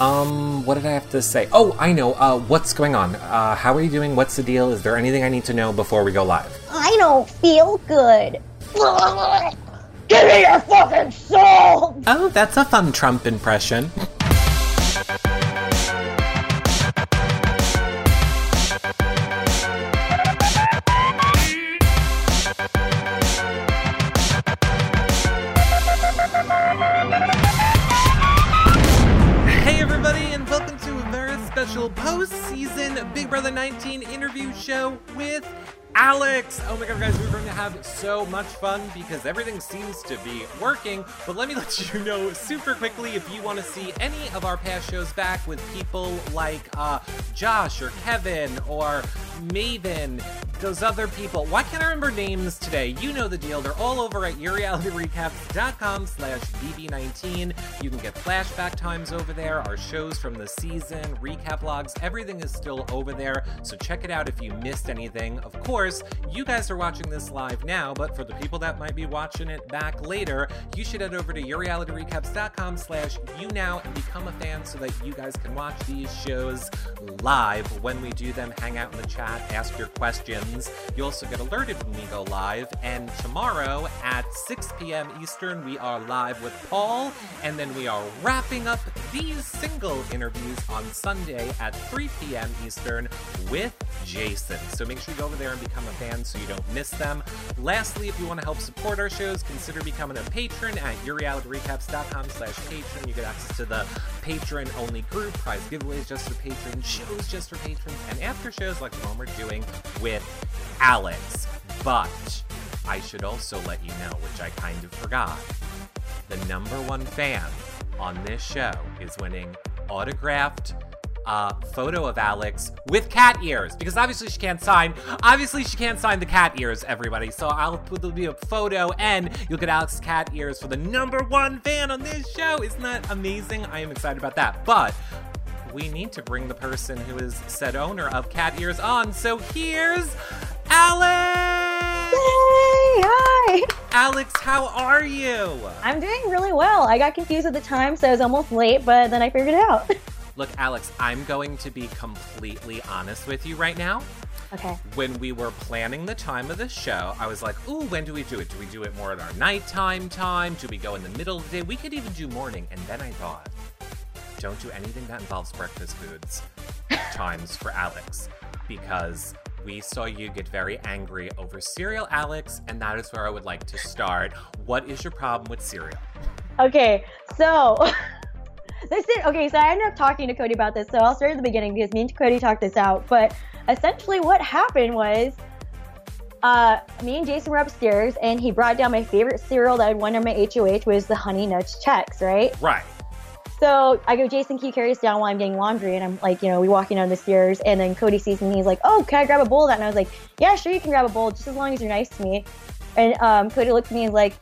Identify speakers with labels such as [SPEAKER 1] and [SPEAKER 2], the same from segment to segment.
[SPEAKER 1] Um, what did I have to say? Oh, I know. Uh, what's going on? Uh, how are you doing? What's the deal? Is there anything I need to know before we go live?
[SPEAKER 2] I don't feel good. Give me your fucking soul!
[SPEAKER 1] Oh, that's a fun Trump impression. show with Alex. Oh my god, guys, we're going to have so much fun because everything seems to be working. But let me let you know super quickly if you want to see any of our past shows back with people like uh, Josh or Kevin or Maven, those other people. Why can't I remember names today? You know the deal. They're all over at yourrealityrecaps.com slash BB19. You can get flashback times over there, our shows from the season, recap logs, everything is still over there. So check it out if you missed anything. Of course, you guys are watching this live now, but for the people that might be watching it back later, you should head over to yourrealityrecaps.com slash YouNow and become a fan so that you guys can watch these shows live when we do them, hang out in the chat, ask your questions. You also get alerted when we go live. And tomorrow at 6 p.m. Eastern, we are live with Paul. And then we are wrapping up these single interviews on Sunday at 3 p.m. Eastern with Jason. So make sure you go over there and become a fan so you don't miss them. Lastly, if you want to help support our shows, consider becoming a patron at yourrealityrecaps.com slash patron. You get access to the patron only group, prize giveaways just for patrons, shows just for patrons, and after shows like the one we're doing with Alex. But I should also let you know, which I kind of forgot, the number one fan on this show is winning autographed uh, photo of Alex with cat ears because obviously she can't sign. Obviously she can't sign the cat ears, everybody. So I'll put there'll be a photo and you'll get Alex's cat ears for the number one fan on this show. Isn't that amazing? I am excited about that. But we need to bring the person who is said owner of cat ears on. So here's Alex.
[SPEAKER 2] Hey, hi!
[SPEAKER 1] Alex, how are you?
[SPEAKER 2] I'm doing really well. I got confused at the time, so I was almost late, but then I figured it out.
[SPEAKER 1] Look, Alex, I'm going to be completely honest with you right now.
[SPEAKER 2] okay.
[SPEAKER 1] when we were planning the time of the show, I was like, ooh, when do we do it? Do we do it more at our nighttime time? Do we go in the middle of the day? We could even do morning. And then I thought, don't do anything that involves breakfast foods times for Alex because we saw you get very angry over cereal, Alex, and that is where I would like to start. What is your problem with cereal?
[SPEAKER 2] Okay, so this is okay. So I ended up talking to Cody about this. So I'll start at the beginning because me and Cody talked this out. But essentially, what happened was, uh, me and Jason were upstairs, and he brought down my favorite cereal that I'd won on my HOH was the Honey Nuts Chex, right?
[SPEAKER 1] Right.
[SPEAKER 2] So I go, Jason, can you carry this down while I'm getting laundry? And I'm like, you know, we walking down the stairs, and then Cody sees me. He's like, oh, can I grab a bowl of that? And I was like, yeah, sure, you can grab a bowl, just as long as you're nice to me. And um, Cody looked at me and was like,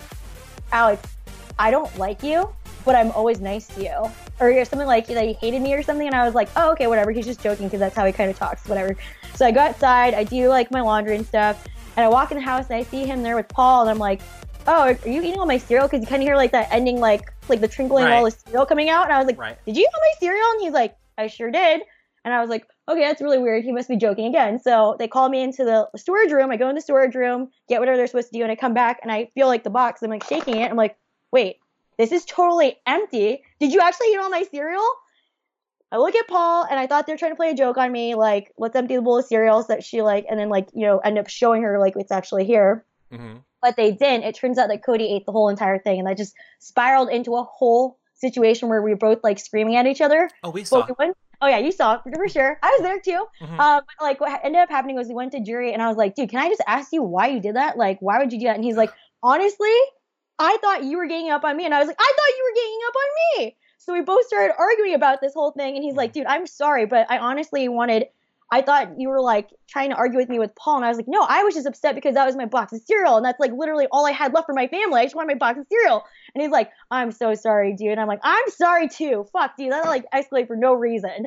[SPEAKER 2] Alex, I don't like you, but I'm always nice to you. Or you're something like that he hated me or something. And I was like, oh, okay, whatever. He's just joking because that's how he kind of talks, whatever. So I go outside, I do like my laundry and stuff, and I walk in the house and I see him there with Paul, and I'm like, oh, are you eating all my cereal? Because you kind of hear like that ending, like like the trinkling of all the cereal coming out. And I was like,
[SPEAKER 1] Right.
[SPEAKER 2] did you eat all my cereal? And he's like, I sure did. And I was like, okay, that's really weird. He must be joking again. So they call me into the storage room. I go in the storage room, get whatever they're supposed to do, and I come back and I feel like the box. I'm like shaking it. I'm like, wait, this is totally empty. Did you actually eat all my cereal? I look at Paul and I thought they're trying to play a joke on me, like, let's empty the bowl of cereals that she like, and then like, you know, end up showing her like it's actually here.
[SPEAKER 1] hmm
[SPEAKER 2] But they didn't. It turns out that Cody ate the whole entire thing, and that just spiraled into a whole situation where we were both like screaming at each other.
[SPEAKER 1] Oh, we saw.
[SPEAKER 2] We went, oh yeah, you saw for sure. I was there too.
[SPEAKER 1] Mhm.
[SPEAKER 2] Um, but, like what ended up happening was we went to jury, and I was like, dude, can I just ask you why you did that? Like, why would you do that? And he's like, honestly, I thought you were ganging up on me, and I was like, I thought you were ganging up on me. So we both started arguing about this whole thing, and he's like, dude, I'm sorry, but I honestly wanted. I thought you were like trying to argue with me with Paul, and I was like, no, I was just upset because that was my box of cereal, and that's like literally all I had left for my family. I just wanted my box of cereal. And he's like, I'm so sorry, dude. And I'm like, I'm sorry too. Fuck, dude. That like escalated for no reason.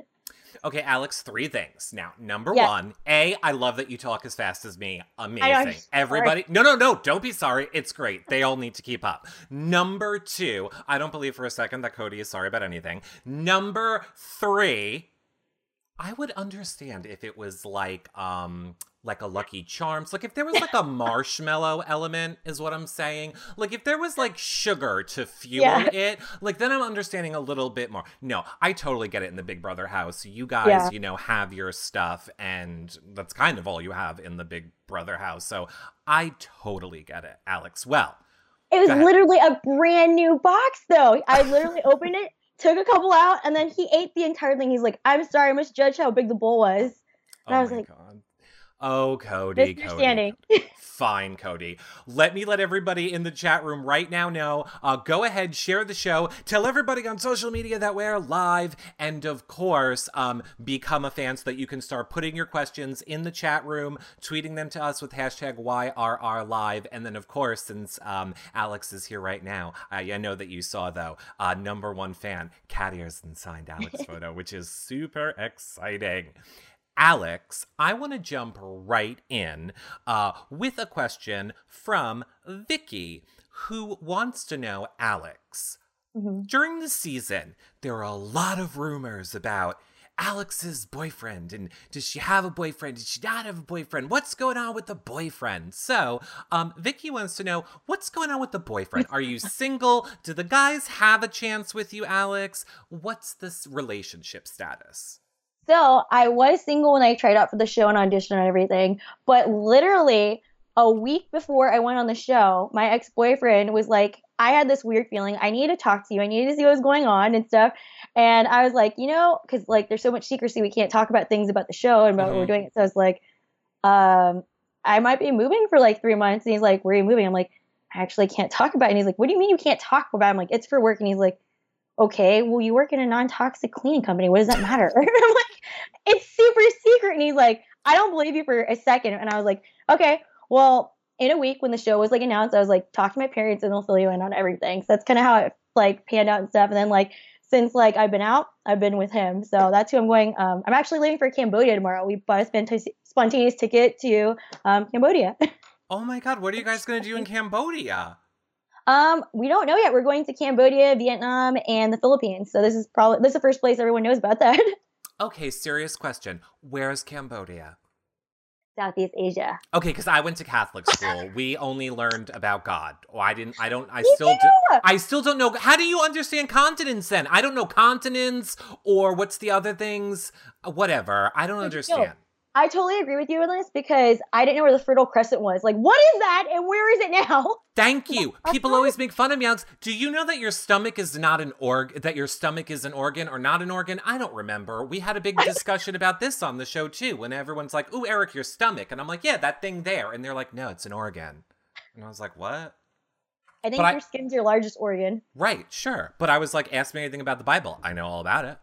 [SPEAKER 1] Okay, Alex, three things. Now, number
[SPEAKER 2] Yeah.
[SPEAKER 1] one, A, I love that you talk as fast as me. Amazing.
[SPEAKER 2] sorry.
[SPEAKER 1] Everybody, no, no, no, don't be sorry. It's great. They all need to keep up. Number two, I don't believe for a second that Cody is sorry about anything. Number three, I would understand if it was like, um, like a Lucky Charms. Like if there was like a marshmallow element, is what I'm saying. Like if there was like sugar to fuel
[SPEAKER 2] Yeah.
[SPEAKER 1] it, like then I'm understanding a little bit more. No, I totally get it in the Big Brother house. You guys,
[SPEAKER 2] Yeah.
[SPEAKER 1] you know, have your stuff, and that's kind of all you have in the Big Brother house. So I totally get it, Alex. Well,
[SPEAKER 2] It was literally a brand new box, though. I literally opened it, took a couple out, and then he ate the entire thing. He's like, "I'm sorry, I misjudged how big the bowl was." And
[SPEAKER 1] oh
[SPEAKER 2] I was like,
[SPEAKER 1] god. Oh, Cody, Cody. Fine, Cody. Let me let everybody in the chat room right now know. Uh, go ahead, share the show, tell everybody on social media that we're live, and of course, um, become a fan so that you can start putting your questions in the chat room, tweeting them to us with hashtag YRRLive, and then of course, since um, Alex is here right now, I, I know that you saw though, uh, number one fan, Cat Earson signed Alex photo, which is super exciting. Alex, I want to jump right in uh, with a question from Vicky, who wants to know Alex.
[SPEAKER 2] Mhm.
[SPEAKER 1] During the season, there are a lot of rumors about Alex's boyfriend and does she have a boyfriend? Does she not have a boyfriend? What's going on with the boyfriend? So, um, Vicky wants to know what's going on with the boyfriend. Are you single? Do the guys have a chance with you, Alex? What's this relationship status?
[SPEAKER 2] So I was single when I tried out for the show and audition and everything, but literally a week before I went on the show, my ex boyfriend was like, I had this weird feeling. I need to talk to you. I need to see what was going on and stuff. And I was like, you know, because like there's so much secrecy, we can't talk about things about the show and about what we're
[SPEAKER 1] Mhm.
[SPEAKER 2] doing. So I was like, um, I might be moving for like three months. And he's like, Where are you moving? I'm like, I actually can't talk about it. And he's like, What do you mean you can't talk about it? I'm like, It's for work. And he's like, Okay, well, you work in a non toxic cleaning company. What does that matter? and I'm like, It's super secret. And he's like, I don't believe you for a second. And I was like, Okay, well, in a week when the show was like announced, I was like, Talk to my parents and they'll fill you in on everything. So that's kind of how it like panned out and stuff. And then like, since like I've been out, I've been with him. So that's who I'm going. Um, I'm actually leaving for Cambodia tomorrow. We bought a spontaneous, spontaneous ticket to um, Cambodia.
[SPEAKER 1] Oh my god, what are you guys gonna do in Cambodia?
[SPEAKER 2] Um, we don't know yet. We're going to Cambodia, Vietnam, and the Philippines. So this is probably this is the first place everyone knows about that.
[SPEAKER 1] Okay, serious question. Where's Cambodia?
[SPEAKER 2] Southeast Asia.
[SPEAKER 1] Okay, because I went to Catholic school. we only learned about God. Oh, I didn't. I don't. I still. Do, I still don't know. How do you understand continents then? I don't know continents or what's the other things. Whatever. I don't understand.
[SPEAKER 2] I totally agree with you on this because I didn't know where the Fertile Crescent was. Like, what is that, and where is it now?
[SPEAKER 1] Thank you. People always make fun of me. Alex. Do you know that your stomach is not an org? That your stomach is an organ or not an organ? I don't remember. We had a big discussion about this on the show too. When everyone's like, "Ooh, Eric, your stomach," and I'm like, "Yeah, that thing there," and they're like, "No, it's an organ." And I was like, "What?"
[SPEAKER 2] I think
[SPEAKER 1] But I-
[SPEAKER 2] your skin's your largest organ.
[SPEAKER 1] Right, sure. But I was like, ask me anything about the Bible. I know all about it.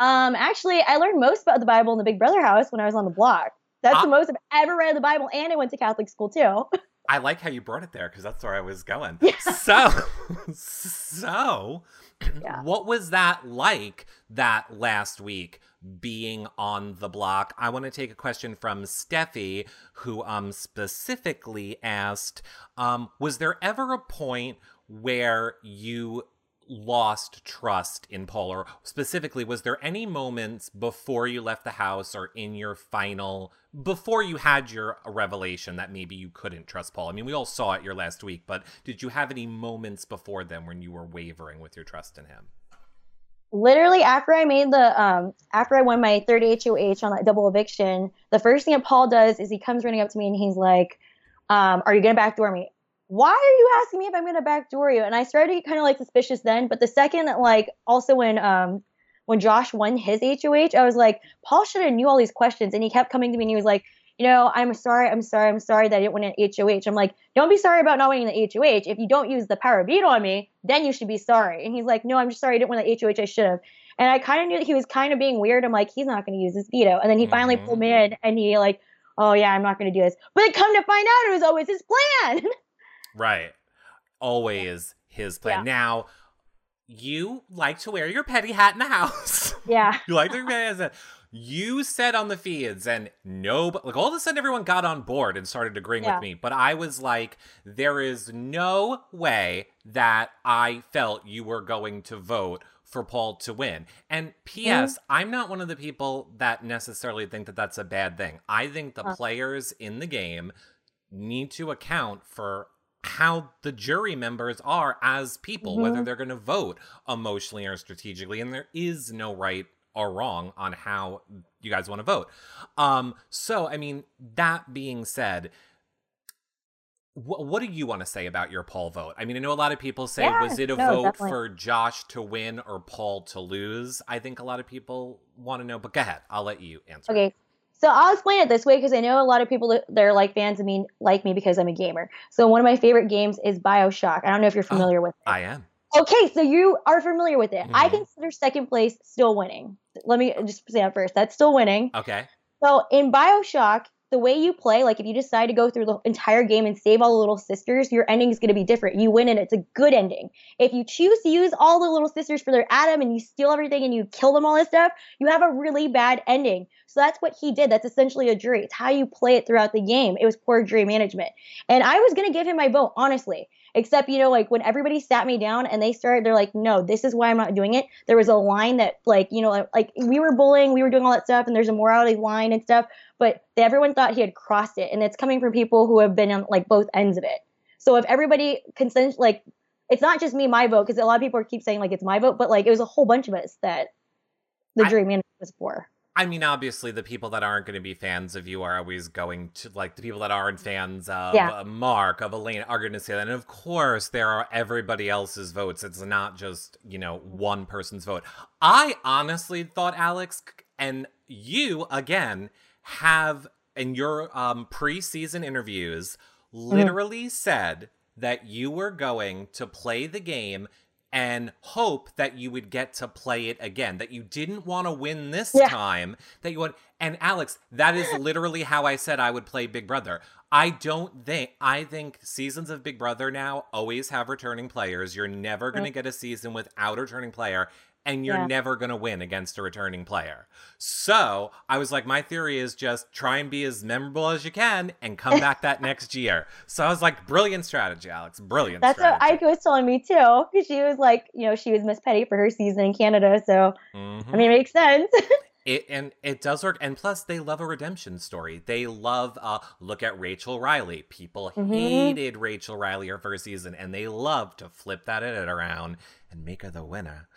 [SPEAKER 2] Um, actually, I learned most about the Bible in the Big Brother house when I was on the block. That's
[SPEAKER 1] Ah.
[SPEAKER 2] the most I've ever read of the Bible, and I went to Catholic school too.
[SPEAKER 1] I like how you brought it there because that's where I was going.
[SPEAKER 2] Yeah.
[SPEAKER 1] So, so,
[SPEAKER 2] Yeah.
[SPEAKER 1] what was that like that last week being on the block? I want to take a question from Steffi, who um specifically asked, um, was there ever a point where you lost trust in Paul, or specifically, was there any moments before you left the house or in your final, before you had your revelation that maybe you couldn't trust Paul? I mean, we all saw it your last week, but did you have any moments before then when you were wavering with your trust in him?
[SPEAKER 2] Literally, after I made the um, after I won my third HOH on that double eviction, the first thing that Paul does is he comes running up to me and he's like, um, "Are you gonna backdoor me?" Why are you asking me if I'm gonna backdoor you? And I started to get kind of like suspicious then, but the second like also when um when Josh won his HOH, I was like, Paul should have knew all these questions, and he kept coming to me and he was like, you know, I'm sorry, I'm sorry, I'm sorry that I didn't win an HOH. I'm like, don't be sorry about not winning the HOH. If you don't use the power of veto on me, then you should be sorry. And he's like, no, I'm just sorry I didn't win the HOH. I should have. And I kind of knew that he was kind of being weird. I'm like, he's not going to use his veto. And then he finally
[SPEAKER 1] Mhm.
[SPEAKER 2] pulled me in, and he like, oh yeah, I'm not going to do this. But then come to find out, it was always his plan.
[SPEAKER 1] Right. Always his plan. Now, you like to wear your petty hat in the house.
[SPEAKER 2] Yeah.
[SPEAKER 1] you like to wear your petty hat. You said on the feeds, and no, like all of a sudden everyone got on board and started agreeing
[SPEAKER 2] Yeah.
[SPEAKER 1] with me. But I was like, there is no way that I felt you were going to vote for Paul to win. And P.S., I'm not one of the people that necessarily think that that's a bad thing. I think the
[SPEAKER 2] Uh.
[SPEAKER 1] players in the game need to account for how the jury members are as people, whether
[SPEAKER 2] Mhm.
[SPEAKER 1] they're going to vote emotionally or strategically. And there is no right or wrong on how you guys want to vote. Um, so, I mean, that being said, wh- what do you want to say about your Paul vote? I mean, I know a lot of people say,
[SPEAKER 2] Yeah,
[SPEAKER 1] was it a
[SPEAKER 2] no,
[SPEAKER 1] vote
[SPEAKER 2] definitely.
[SPEAKER 1] for Josh to win or Paul to lose? I think a lot of people want to know, but go ahead. I'll let you answer.
[SPEAKER 2] Okay. So I'll explain it this way because I know a lot of people that they're like fans of me like me because I'm a gamer. So one of my favorite games is BioShock. I don't know if you're
[SPEAKER 1] Oh.
[SPEAKER 2] familiar with it.
[SPEAKER 1] I am.
[SPEAKER 2] Okay, so you are familiar with it. I
[SPEAKER 1] Mhm.
[SPEAKER 2] consider second place still winning. Let me just say that first. That's still winning.
[SPEAKER 1] Okay.
[SPEAKER 2] So in BioShock, the way you play, like if you decide to go through the entire game and save all the little sisters, your ending is going to be different. You win and it's a good ending. If you choose to use all the little sisters for their ADAM and you steal everything and you kill them all this stuff, you have a really bad ending. So that's what he did. That's essentially a jury. It's how you play it throughout the game. It was poor jury management. And I was going to give him my vote, honestly. Except, you know, like when everybody sat me down and they started, they're like, no, this is why I'm not doing it. There was a line that, like, you know, like we were bullying, we were doing all that stuff, and there's a morality line and stuff, but everyone thought he had crossed it. And it's coming from people who have been on like both ends of it. So if everybody consent, like, it's not just me, my vote, because a lot of people keep saying like it's my vote, but like it was a whole bunch of us that the
[SPEAKER 1] I-
[SPEAKER 2] jury management was for.
[SPEAKER 1] I mean, obviously, the people that aren't going to be fans of you are always going to like the people that aren't fans of
[SPEAKER 2] Yeah.
[SPEAKER 1] uh, Mark of Elena are going to say that. And of course, there are everybody else's votes. It's not just you know one person's vote. I honestly thought Alex and you again have in your um, preseason interviews literally said that you were going to play the game and hope that you would get to play it again that you didn't want to win this
[SPEAKER 2] Yeah.
[SPEAKER 1] time that you want and alex that is literally how i said i would play big brother. I don't think i think seasons of big brother now always have returning players. You're never going to get a season without a returning player and you're
[SPEAKER 2] Yeah.
[SPEAKER 1] never going to win against a returning player. So I was like, my theory is just try and be as memorable as you can and come back that next year. So I was like, brilliant strategy, Alex. Brilliant
[SPEAKER 2] That's what
[SPEAKER 1] strategy.
[SPEAKER 2] Ike was telling me too, because she was like, you know, she was Miss Petty for her season in Canada. So,
[SPEAKER 1] Mhm.
[SPEAKER 2] I mean, it makes sense.
[SPEAKER 1] It and it does work, and plus they love a redemption story. They love uh look at Rachel Reilly. People
[SPEAKER 2] Mhm.
[SPEAKER 1] hated Rachel Reilly her first season, and they love to flip that edit around and make her the winner.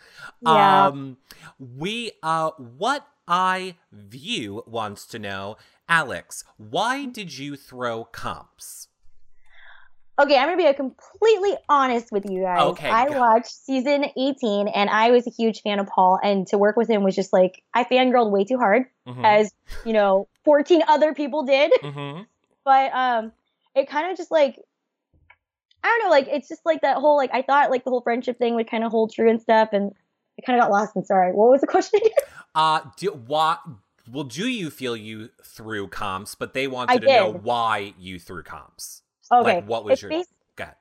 [SPEAKER 2] Yeah.
[SPEAKER 1] Um we uh what I view wants to know, Alex, why did you throw comps?
[SPEAKER 2] Okay, I'm gonna be completely honest with you guys.
[SPEAKER 1] Okay,
[SPEAKER 2] I watched season 18, and I was a huge fan of Paul. And to work with him was just like I fangirled way too hard,
[SPEAKER 1] Mhm.
[SPEAKER 2] as you know, 14 other people did.
[SPEAKER 1] Mhm.
[SPEAKER 2] But um, it kind of just like I don't know, like it's just like that whole like I thought like the whole friendship thing would kind of hold true and stuff, and I kind of got lost. And sorry, what was the question again?
[SPEAKER 1] Uh, do, why? Well, do you feel you threw comps? But they wanted
[SPEAKER 2] I
[SPEAKER 1] to know why you threw comps.
[SPEAKER 2] Okay,
[SPEAKER 1] Like, what was
[SPEAKER 2] it's
[SPEAKER 1] your?
[SPEAKER 2] bas-
[SPEAKER 1] Go ahead.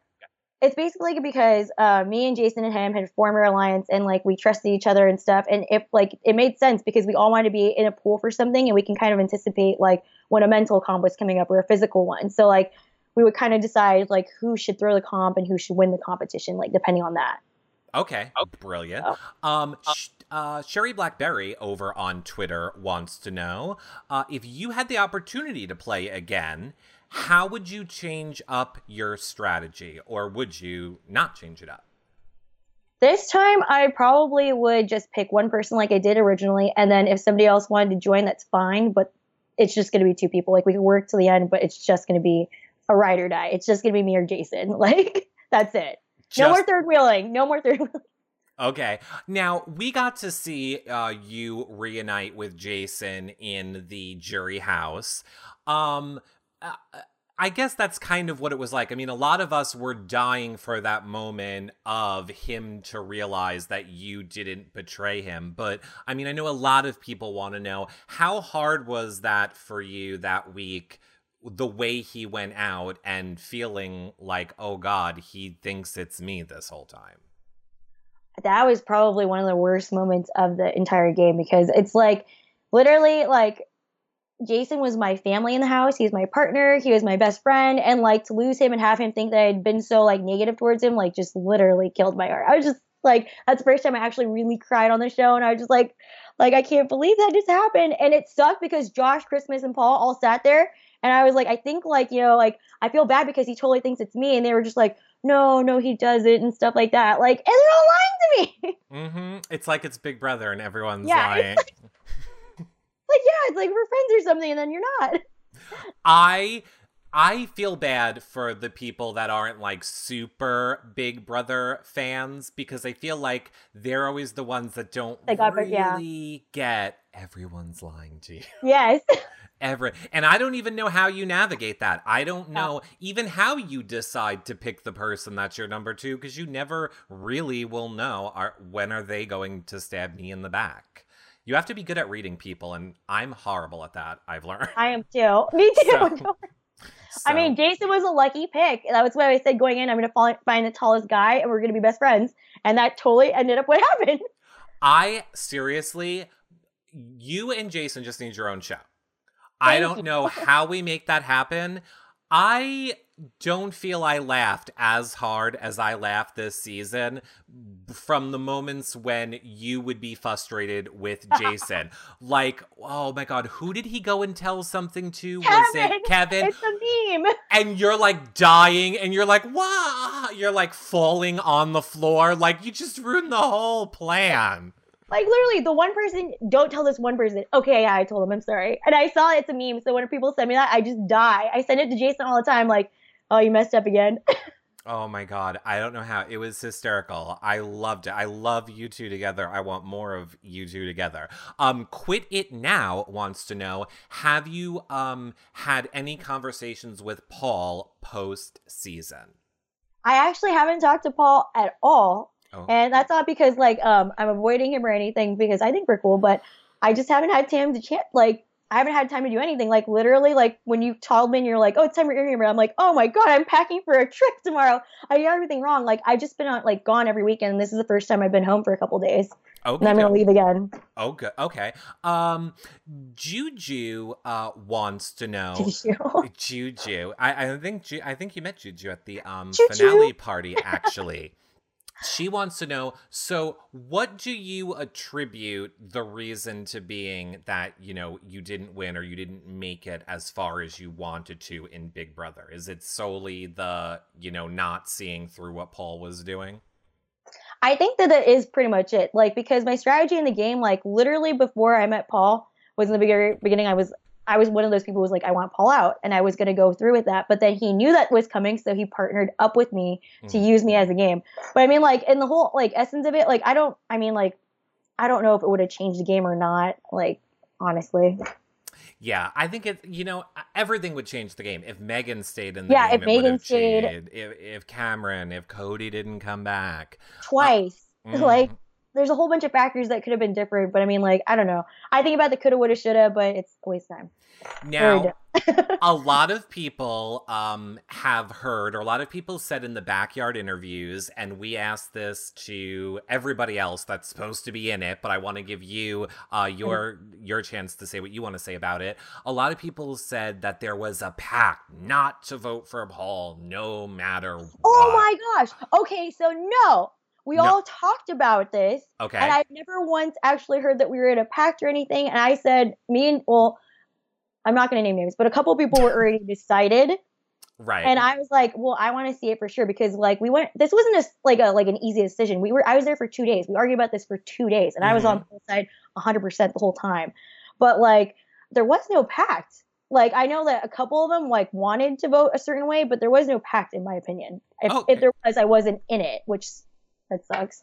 [SPEAKER 2] it's basically because uh, me and Jason and him had formed our alliance and like we trusted each other and stuff. And if like it made sense because we all wanted to be in a pool for something and we can kind of anticipate like when a mental comp was coming up or a physical one. So like we would kind of decide like who should throw the comp and who should win the competition, like depending on that.
[SPEAKER 1] Okay, brilliant.
[SPEAKER 2] Oh.
[SPEAKER 1] Um, sh- uh, Sherry Blackberry over on Twitter wants to know uh, if you had the opportunity to play again, how would you change up your strategy, or would you not change it up?
[SPEAKER 2] This time I probably would just pick one person like I did originally, and then if somebody else wanted to join, that's fine. But it's just going to be two people. Like we can work to the end, but it's just going to be a ride or die. It's just going to be me or Jason. Like that's it. no more third wheeling. No more third wheeling.
[SPEAKER 1] Okay. Now, we got to see uh, you reunite with Jason in the jury house. Um, I guess that's kind of what it was like. I mean, a lot of us were dying for that moment of him to realize that you didn't betray him. But I mean, I know a lot of people want to know how hard was that for you that week? The way he went out and feeling like, oh God, he thinks it's me this whole time.
[SPEAKER 2] that was probably one of the worst moments of the entire game because it's like literally like Jason was my family in the house. He's my partner. He was my best friend. And like to lose him and have him think that I'd been so like negative towards him, like just literally killed my heart. I was just like, that's the first time I actually really cried on the show. And I was just like, like, I can't believe that just happened. And it sucked because Josh, Christmas, and Paul all sat there. And I was like, I think like, you know, like I feel bad because he totally thinks it's me. And they were just like, no, no, he doesn't and stuff like that. Like, and they're all lying to me.
[SPEAKER 1] Mm-hmm. It's like it's Big Brother and everyone's yeah, lying.
[SPEAKER 2] Like, like, yeah, it's like we're friends or something, and then you're not.
[SPEAKER 1] I I feel bad for the people that aren't like super Big Brother fans because I feel like they're always the ones that don't really yeah. get everyone's lying to you.
[SPEAKER 2] Yes.
[SPEAKER 1] Ever and I don't even know how you navigate that. I don't know even how you decide to pick the person that's your number two because you never really will know are when are they going to stab me in the back. You have to be good at reading people, and I'm horrible at that. I've learned.
[SPEAKER 2] I am too. Me too. So, so. I mean, Jason was a lucky pick. That was what I said going in. I'm going to find the tallest guy, and we're going to be best friends. And that totally ended up what happened.
[SPEAKER 1] I seriously, you and Jason just need your own show. Thank I don't you. know how we make that happen. I don't feel I laughed as hard as I laughed this season from the moments when you would be frustrated with Jason. like, oh my god, who did he go and tell something to?
[SPEAKER 2] Kevin.
[SPEAKER 1] Was it Kevin?
[SPEAKER 2] It's a meme.
[SPEAKER 1] And you're like dying and you're like, wow, you're like falling on the floor. Like you just ruined the whole plan.
[SPEAKER 2] Like literally, the one person. Don't tell this one person. Okay, yeah, I told him. I'm sorry. And I saw it's a meme. So when people send me that, I just die. I send it to Jason all the time. Like, oh, you messed up again.
[SPEAKER 1] oh my god, I don't know how. It was hysterical. I loved it. I love you two together. I want more of you two together. Um, quit it now wants to know: Have you um had any conversations with Paul post season?
[SPEAKER 2] I actually haven't talked to Paul at all. Oh. And that's not because like um I'm avoiding him or anything because I think we're cool, but I just haven't had time to chat like I haven't had time to do anything. Like literally, like when you told me and you're like, "Oh, it's time for interview," I'm like, "Oh my god, I'm packing for a trip tomorrow." I did everything wrong. Like I've just been on like gone every weekend. This is the first time I've been home for a couple days. Okay. And I'm gonna leave again.
[SPEAKER 1] Oh, good. Okay. Um, Juju uh wants to know.
[SPEAKER 2] Juju.
[SPEAKER 1] Juju. I I think Ju- I think you met Juju at the um Juju. finale party actually. She wants to know so, what do you attribute the reason to being that, you know, you didn't win or you didn't make it as far as you wanted to in Big Brother? Is it solely the, you know, not seeing through what Paul was doing?
[SPEAKER 2] I think that that is pretty much it. Like, because my strategy in the game, like, literally before I met Paul, was in the beginning, I was I was one of those people who was like, I want Paul out, and I was going to go through with that. But then he knew that was coming, so he partnered up with me to mm. use me as a game. But I mean, like in the whole like essence of it, like I don't, I mean, like I don't know if it would have changed the game or not. Like honestly.
[SPEAKER 1] Yeah, I think it. You know, everything would change the game if Megan stayed in the yeah, game. Yeah, if Megan stayed, if, if Cameron, if Cody didn't come back
[SPEAKER 2] twice, uh, mm. like there's a whole bunch of factors that could have been different, but I mean, like, I don't know. I think about the coulda, woulda, shoulda, but it's a waste of time.
[SPEAKER 1] Now, a lot of people um, have heard, or a lot of people said in the backyard interviews, and we asked this to everybody else that's supposed to be in it, but I want to give you uh, your your chance to say what you want to say about it. A lot of people said that there was a pact not to vote for Paul, no matter.
[SPEAKER 2] What. Oh my gosh! Okay, so no, we no. all talked about this.
[SPEAKER 1] Okay.
[SPEAKER 2] And I've never once actually heard that we were in a pact or anything. And I said, me and, well, I'm not going to name names, but a couple of people were already decided.
[SPEAKER 1] Right.
[SPEAKER 2] And I was like, well, I want to see it for sure because like we went this wasn't just like a like an easy decision. We were I was there for 2 days. We argued about this for 2 days and mm-hmm. I was on the side 100% the whole time. But like there was no pact. Like I know that a couple of them like wanted to vote a certain way, but there was no pact in my opinion. If, okay. if there was, I wasn't in it, which that sucks.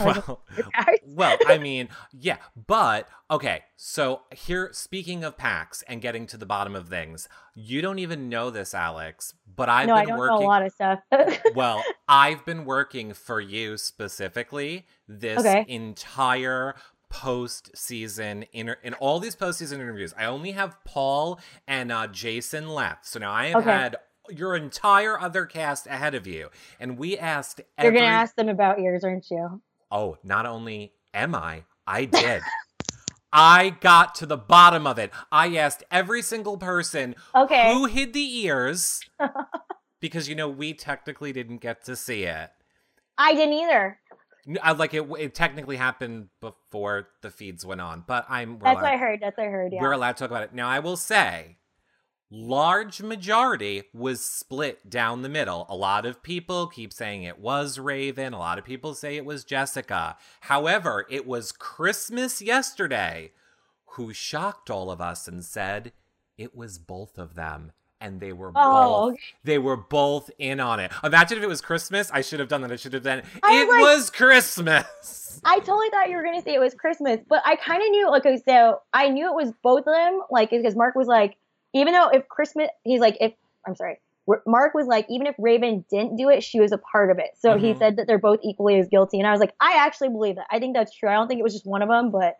[SPEAKER 1] Well, well, I mean, yeah, but okay. So here, speaking of packs and getting to the bottom of things, you don't even know this, Alex. But I've
[SPEAKER 2] no,
[SPEAKER 1] been
[SPEAKER 2] I don't
[SPEAKER 1] working
[SPEAKER 2] know a lot of stuff.
[SPEAKER 1] well, I've been working for you specifically this okay. entire post-season inter- in all these post-season interviews. I only have Paul and uh, Jason left, so now I have okay. had your entire other cast ahead of you, and we asked.
[SPEAKER 2] Every... You're gonna ask them about yours, aren't you?
[SPEAKER 1] Oh, not only am I, I did. I got to the bottom of it. I asked every single person
[SPEAKER 2] Okay.
[SPEAKER 1] who hid the ears because you know we technically didn't get to see it.
[SPEAKER 2] I didn't either.
[SPEAKER 1] I, uh, Like it, it technically happened before the feeds went on, but I'm
[SPEAKER 2] That's what I heard. That's what I heard. Yeah.
[SPEAKER 1] we're allowed to talk about it now. I will say, large majority was split down the middle. A lot of people keep saying it was Raven. A lot of people say it was Jessica. However, it was Christmas yesterday who shocked all of us and said it was both of them. And they were
[SPEAKER 2] Oh,
[SPEAKER 1] both they were both in on it. Imagine if it was Christmas. I should have done that. I should have done it.
[SPEAKER 2] Was like-
[SPEAKER 1] was Christmas.
[SPEAKER 2] I totally thought you were gonna say it was Christmas, but I kind of knew. Okay, so I knew it was both of them. Like, because Mark was like, even though if Christmas, he's like, if I'm sorry, Mark was like, even if Raven didn't do it, she was a part of it. So he
[SPEAKER 1] Mhm.
[SPEAKER 2] said that they're both equally as guilty, and I was like, I actually believe that. I think that's true. I don't think it was just one of them, but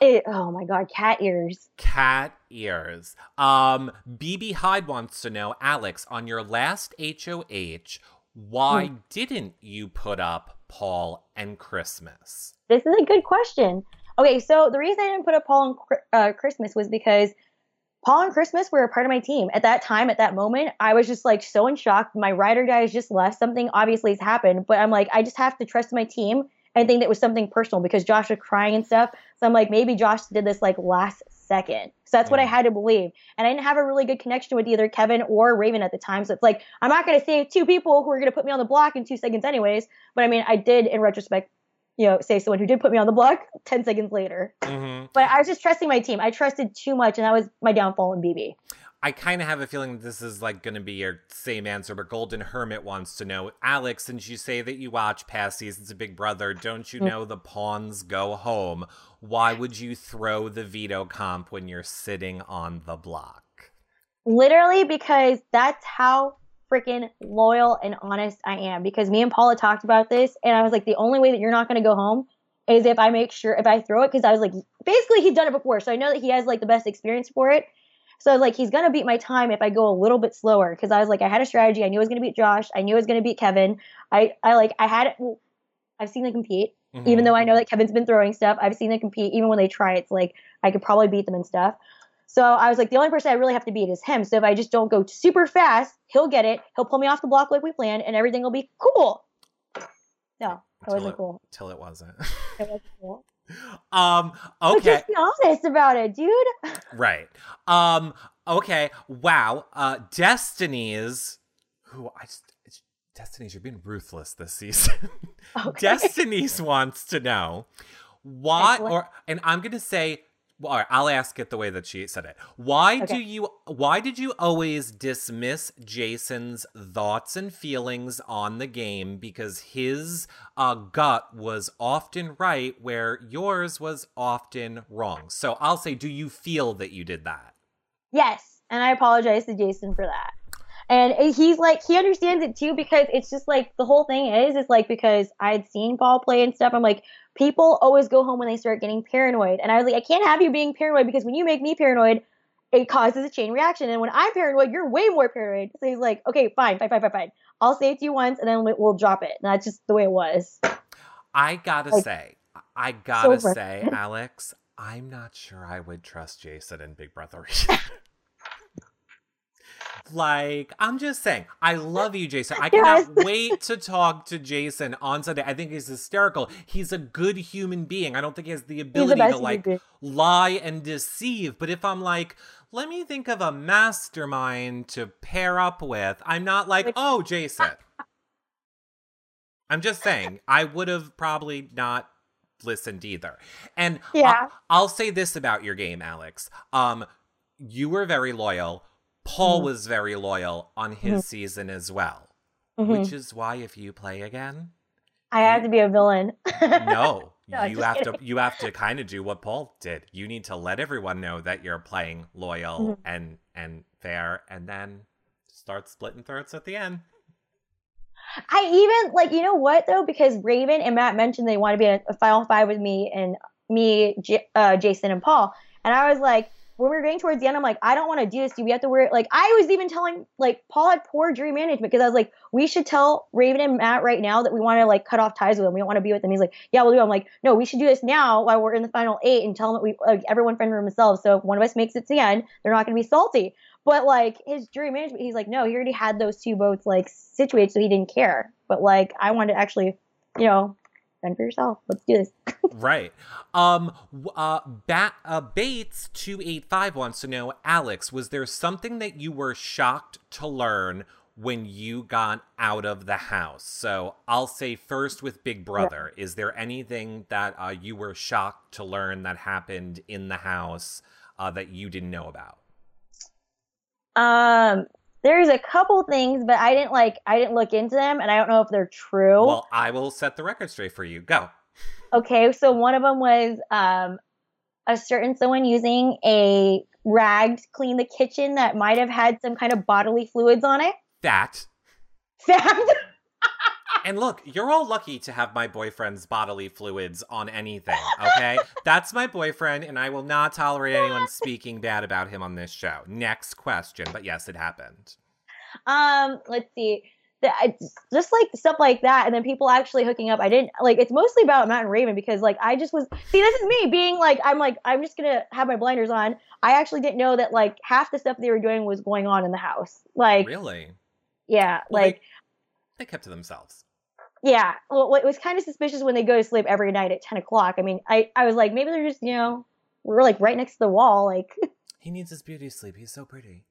[SPEAKER 2] it. Oh my god, cat ears.
[SPEAKER 1] Cat ears. Um, BB Hyde wants to know, Alex, on your last HOH, why
[SPEAKER 2] Hmm.
[SPEAKER 1] didn't you put up Paul and Christmas?
[SPEAKER 2] This is a good question. Okay, so the reason I didn't put up Paul and uh, Christmas was because Paul and Christmas were a part of my team. At that time, at that moment, I was just like so in shock. My rider guys just left. Something obviously has happened, but I'm like, I just have to trust my team and think that was something personal because Josh was crying and stuff. So I'm like, maybe Josh did this like last second. So that's what I had to believe. And I didn't have a really good connection with either Kevin or Raven at the time. So it's like, I'm not going to save two people who are going to put me on the block in two seconds, anyways. But I mean, I did, in retrospect, you know, say someone who did put me on the block 10 seconds later.
[SPEAKER 1] hmm
[SPEAKER 2] But I was just trusting my team. I trusted too much, and that was my downfall in BB.
[SPEAKER 1] I kind of have a feeling this is like going to be your same answer, but Golden Hermit wants to know, Alex, since you say that you watch past seasons of Big Brother, don't you
[SPEAKER 2] Mm.
[SPEAKER 1] know the pawns go home? Why would you throw the veto comp when you're sitting on the block?
[SPEAKER 2] Literally, because that's how freaking loyal and honest I am. Because me and Paula talked about this, and I was like, the only way that you're not going to go home is if I make sure, if I throw it, because I was like, basically, he's done it before. So I know that he has like the best experience for it. So I was like, he's going to beat my time if I go a little bit slower. Because I was like, I had a strategy. I knew I was going to beat Josh. I knew I was going to beat Kevin. I, I like, I had it. Well, I've seen them compete.
[SPEAKER 1] Mhm.
[SPEAKER 2] even though I know that Kevin's been throwing stuff. I've seen them compete. Even when they try, it's like I could probably beat them and stuff. So I was like, the only person I really have to beat is him. So if I just don't go super fast, he'll get it. He'll pull me off the block like we planned, and everything will be cool. No,
[SPEAKER 1] Till
[SPEAKER 2] wasn't
[SPEAKER 1] it-
[SPEAKER 2] cool.
[SPEAKER 1] till it wasn't.
[SPEAKER 2] It wasn't cool.
[SPEAKER 1] um.
[SPEAKER 2] But
[SPEAKER 1] Okay.
[SPEAKER 2] just be honest about it, dude.
[SPEAKER 1] Right. Um. Okay. Wow. Uh. Destiny's. Who I just. It's, Destiny's. You're being ruthless this season.
[SPEAKER 2] Okay.
[SPEAKER 1] Destiny's wants to know why, or and I'm gonna say. Well, all right, I'll ask it the way that she said it. Why do you? Why did you always dismiss Jason's thoughts and feelings on the game because his uh, gut was often right, where yours was often wrong? So I'll say, do you feel that you did that?
[SPEAKER 2] Yes, and I apologize to Jason for that. And he's like, he understands it too because it's just like the whole thing is, is like because i'd seen Paul play and stuff. I'm like, people always go home when they start getting paranoid, and I was like, I can't have you being paranoid because when you make me paranoid, it causes a chain reaction. And when I'm paranoid, you're way more paranoid. So he's like, okay, fine, fine, fine, fine, fine. I'll say it to you once, and then we- we'll drop it. And that's just the way it was.
[SPEAKER 1] I gotta
[SPEAKER 2] Like,
[SPEAKER 1] say, I gotta
[SPEAKER 2] so
[SPEAKER 1] say, Alex, I'm not sure I would trust Jason and Big Brother. like, I'm just saying, I love you, Jason. I
[SPEAKER 2] Yes.
[SPEAKER 1] cannot wait to talk to Jason on Sunday. I think he's hysterical. He's a good human being. I don't think he has the ability to like lie and deceive. But if I'm like, let me think of a mastermind to pair up with, I'm not like,
[SPEAKER 2] Like-
[SPEAKER 1] oh, Jason. I'm just saying, I would have probably not listened either. And
[SPEAKER 2] Yeah.
[SPEAKER 1] I'll, I'll say this about your game, Alex. Um, you were very loyal. Paul
[SPEAKER 2] Mhm.
[SPEAKER 1] was very loyal on his season as well.
[SPEAKER 2] Mhm.
[SPEAKER 1] Which is why if you play again,
[SPEAKER 2] I have to be a villain.
[SPEAKER 1] no,
[SPEAKER 2] No,
[SPEAKER 1] you have to you have to kind of do what Paul did. You need to let everyone know that you're playing loyal
[SPEAKER 2] Mhm.
[SPEAKER 1] and and fair, and then start splitting throats at the end.
[SPEAKER 2] I even like you know what though because Raven and Matt mentioned they want to be in a, a final five with me and me, J- uh, Jason and Paul, and I was like, when we were getting towards the end, I'm like, I don't want to do this. Do we have to wear it? Like, I was even telling, like, Paul had poor jury management because I was like, we should tell Raven and Matt right now that we want to, like, cut off ties with them. We don't want to be with them. He's like, yeah, we'll do. It. I'm like, no, we should do this now while we're in the final eight and tell them that we, like, everyone friend room themselves. So if one of us makes it to the end, they're not going to be salty. But, like, his jury management, he's like, no, he already had those two votes, like, situated, so he didn't care. But, like, I wanted to actually, you know, fend for yourself. Let's do this.
[SPEAKER 1] right. Um. Uh. Bat. Uh. Bates two eight five wants to know, Alex, was there something that you were shocked to learn when you got out of the house? So I'll say first with Big Brother. Yeah. Is there anything that uh, you were shocked to learn that happened in the house uh, that you didn't know about?
[SPEAKER 2] Um, there's a couple things, but I didn't like I didn't look into them, and I don't know if they're true.
[SPEAKER 1] Well, I will set the record straight for you. Go.
[SPEAKER 2] Okay, so one of them was um, a certain someone using a rag to clean the kitchen that might have had some kind of bodily fluids on it.
[SPEAKER 1] That.
[SPEAKER 2] That.
[SPEAKER 1] And look, you're all lucky to have my boyfriend's bodily fluids on anything, okay? That's my boyfriend, and I will not tolerate anyone speaking bad about him on this show. Next question. But yes, it happened.
[SPEAKER 2] Um, let's see. The, just like stuff like that, and then people actually hooking up. I didn't like. It's mostly about Matt and Raven because like I just was. See, this is me being like I'm like I'm just gonna have my blinders on. I actually didn't know that like half the stuff they were doing was going on in the house. Like
[SPEAKER 1] really,
[SPEAKER 2] yeah, well, like
[SPEAKER 1] they, they kept to themselves.
[SPEAKER 2] Yeah. Well, it was kind of suspicious when they go to sleep every night at 10 o'clock. I mean, I, I was like, maybe they're just, you know, we're like right next to the wall. Like,
[SPEAKER 1] he needs his beauty sleep. He's so pretty.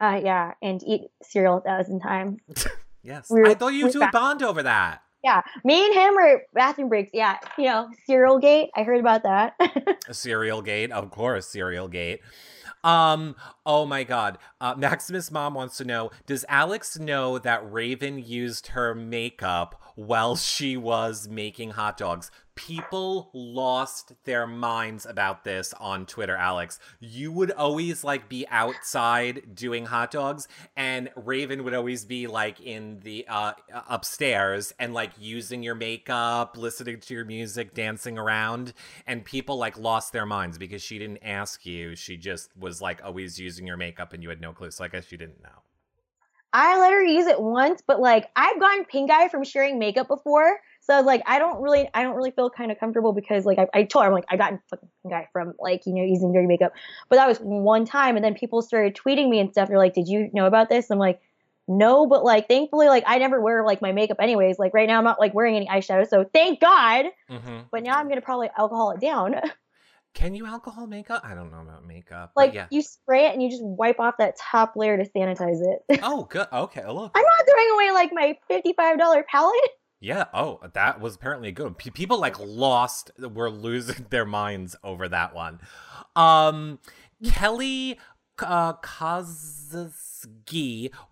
[SPEAKER 2] Uh, yeah. And eat cereal a thousand times.
[SPEAKER 1] yes. We were, I thought you two would bond over that.
[SPEAKER 2] Yeah. Me and him were bathroom breaks. Yeah. You know, cereal gate. I heard about that.
[SPEAKER 1] cereal gate. Of course, cereal gate. Um, oh my god. Uh, Maximus Mom wants to know Does Alex know that Raven used her makeup while she was making hot dogs? People lost their minds about this on Twitter, Alex. You would always like be outside doing hot dogs, and Raven would always be like in the uh, upstairs and like using your makeup, listening to your music, dancing around, and people like lost their minds because she didn't ask you. She just was like always using your makeup, and you had no clue. So I guess you didn't know.
[SPEAKER 2] I let her use it once, but like I've gotten pink eye from sharing makeup before. So I was like, I don't really, I don't really feel kind of comfortable because like I, I told her, I'm like, I got fucking guy from like, you know, using dirty makeup. But that was one time. And then people started tweeting me and stuff. They're like, did you know about this? I'm like, no, but like, thankfully, like I never wear like my makeup anyways. Like right now I'm not like wearing any eyeshadow. So thank God. Mm-hmm. But now I'm going to probably alcohol it down.
[SPEAKER 1] Can you alcohol makeup? I don't know about makeup.
[SPEAKER 2] Like
[SPEAKER 1] yeah.
[SPEAKER 2] you spray it and you just wipe off that top layer to sanitize it.
[SPEAKER 1] oh, good. Okay, look.
[SPEAKER 2] I'm not throwing away like my fifty-five dollar palette.
[SPEAKER 1] Yeah. Oh, that was apparently a good. P- people like lost, were losing their minds over that one. Um, Kelly uh, Kozski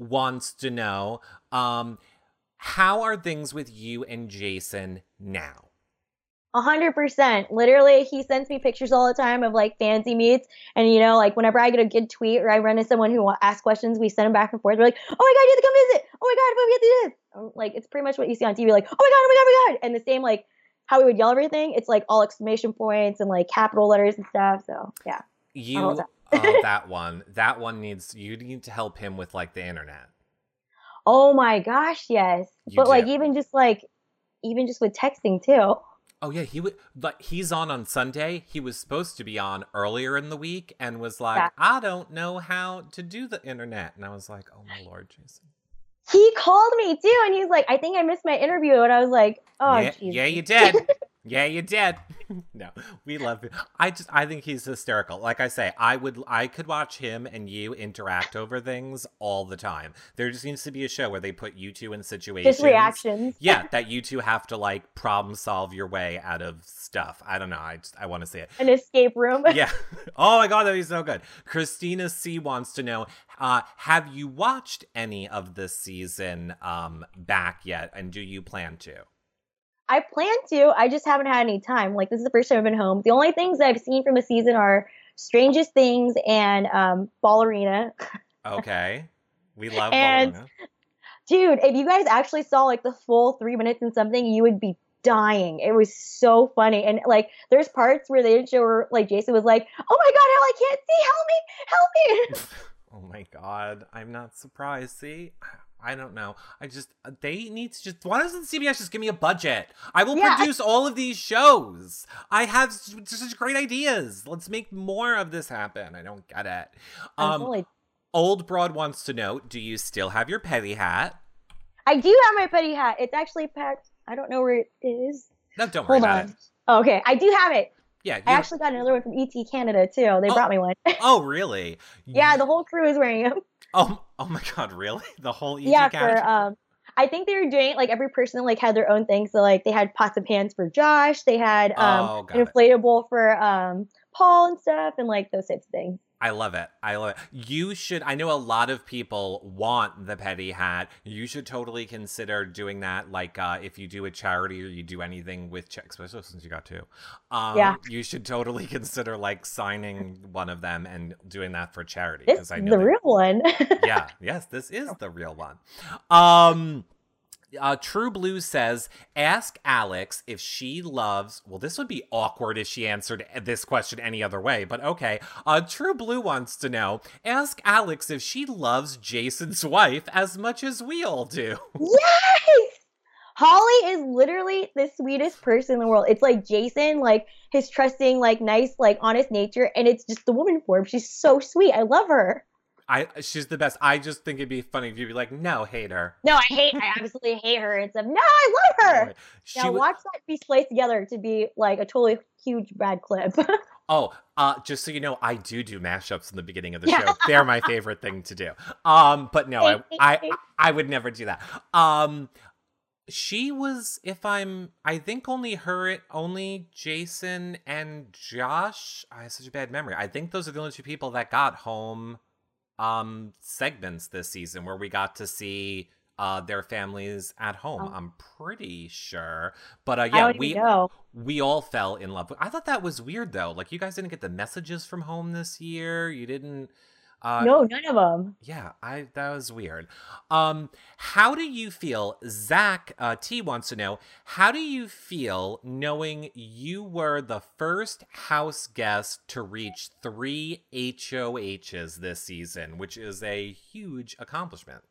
[SPEAKER 1] wants to know, um, how are things with you and Jason now?
[SPEAKER 2] A hundred percent. Literally, he sends me pictures all the time of like fancy meets, and you know, like whenever I get a good tweet or I run into someone who asks questions, we send them back and forth. We're like, "Oh my god, you have to come visit! Oh my god, we have to do this!" Like it's pretty much what you see on TV. Like, "Oh my god, oh my god, oh my god!" And the same like how we would yell everything. It's like all exclamation points and like capital letters and stuff. So yeah.
[SPEAKER 1] You oh, that one. That one needs you need to help him with like the internet.
[SPEAKER 2] Oh my gosh, yes. You but do. like even just like even just with texting too.
[SPEAKER 1] Oh yeah, he would. But he's on on Sunday. He was supposed to be on earlier in the week, and was like, yeah. "I don't know how to do the internet." And I was like, "Oh my lord, Jason."
[SPEAKER 2] He called me too, and he's like, "I think I missed my interview," and I was like, "Oh,
[SPEAKER 1] yeah, yeah you did." Yeah, you did. no, we love him. I just I think he's hysterical. Like I say, I would I could watch him and you interact over things all the time. There just seems to be a show where they put you two in situations.
[SPEAKER 2] Just reactions.
[SPEAKER 1] yeah, that you two have to like problem solve your way out of stuff. I don't know. I just I want to see it.
[SPEAKER 2] An escape room.
[SPEAKER 1] yeah. Oh my god, that'd be so good. Christina C wants to know, uh, have you watched any of this season um back yet? And do you plan to?
[SPEAKER 2] I plan to. I just haven't had any time. Like this is the first time I've been home. The only things I've seen from the season are Strangest Things and um, Ballerina.
[SPEAKER 1] okay, we love
[SPEAKER 2] and,
[SPEAKER 1] Ballerina.
[SPEAKER 2] Dude, if you guys actually saw like the full three minutes and something, you would be dying. It was so funny. And like there's parts where they didn't show her like Jason was like, Oh my god, hell I can't see, help me, help me.
[SPEAKER 1] oh my god. I'm not surprised. See? I don't know. I just uh, they need to just why doesn't CBS just give me a budget? I will
[SPEAKER 2] Yeah, I-
[SPEAKER 1] produce all of these shows. I have such great ideas. Let's make more of this happen. I don't get it. Um,
[SPEAKER 2] totally-
[SPEAKER 1] Old Broad wants to know: Do you still have your petty hat?
[SPEAKER 2] I do have my petty hat. It's actually packed. I don't know where it is.
[SPEAKER 1] No, don't worry
[SPEAKER 2] Hold
[SPEAKER 1] about
[SPEAKER 2] on.
[SPEAKER 1] it.
[SPEAKER 2] Oh, okay, I do have it.
[SPEAKER 1] Yeah.
[SPEAKER 2] I actually got another one from ET Canada too. They
[SPEAKER 1] Oh.
[SPEAKER 2] brought me one.
[SPEAKER 1] oh, really?
[SPEAKER 2] yeah, the whole crew is wearing them.
[SPEAKER 1] Oh, oh my God! Really? The whole ET
[SPEAKER 2] yeah,
[SPEAKER 1] Canada?
[SPEAKER 2] for um, I think they were doing like every person like had their own thing. So like they had pots and pans for Josh. They had um
[SPEAKER 1] Oh,
[SPEAKER 2] an
[SPEAKER 1] it.
[SPEAKER 2] inflatable for um Paul and stuff, and like those types of things.
[SPEAKER 1] I love it. I love it. You should. I know a lot of people want the petty hat. You should totally consider doing that. Like uh, if you do a charity or you do anything with, ch- especially since you got two. Um,
[SPEAKER 2] Yeah.
[SPEAKER 1] You should totally consider like signing one of them and doing that for charity.
[SPEAKER 2] This
[SPEAKER 1] Because
[SPEAKER 2] is
[SPEAKER 1] I know
[SPEAKER 2] the
[SPEAKER 1] that-
[SPEAKER 2] real one.
[SPEAKER 1] yeah, yes, this is the real one. Um uh, True Blue says, ask Alex if she loves. Well, this would be awkward if she answered this question any other way, but okay. Uh, True Blue wants to know, ask Alex if she loves Jason's wife as much as we all do.
[SPEAKER 2] yes. Holly is literally the sweetest person in the world. It's like Jason, like his trusting, like nice, like honest nature, and it's just the woman form. She's so sweet. I love her.
[SPEAKER 1] I she's the best. I just think it'd be funny if you'd be like, no, hate her.
[SPEAKER 2] No, I hate. I absolutely hate her. It's a no. I love her.
[SPEAKER 1] She
[SPEAKER 2] Now
[SPEAKER 1] wa-
[SPEAKER 2] watch that be spliced together to be like a totally huge bad clip.
[SPEAKER 1] Oh, uh, just so you know, I do do mashups in the beginning of the show. They're my favorite thing to do. Um, but no, I, I, I would never do that. Um, she was, if I'm, I think only her, only Jason and Josh. I have such a bad memory. I think those are the only two people that got home, um, segments this season where we got to see. Uh, their families at home.
[SPEAKER 2] Oh.
[SPEAKER 1] I'm pretty sure, but uh, yeah, we
[SPEAKER 2] know.
[SPEAKER 1] we all fell in love. I thought that was weird though. Like you guys didn't get the messages from home this year. You didn't. Uh,
[SPEAKER 2] no, none of them.
[SPEAKER 1] Yeah, I that was weird. Um, how do you feel? Zach uh, T wants to know. How do you feel knowing you were the first house guest to reach three HOHs this season, which is a huge accomplishment.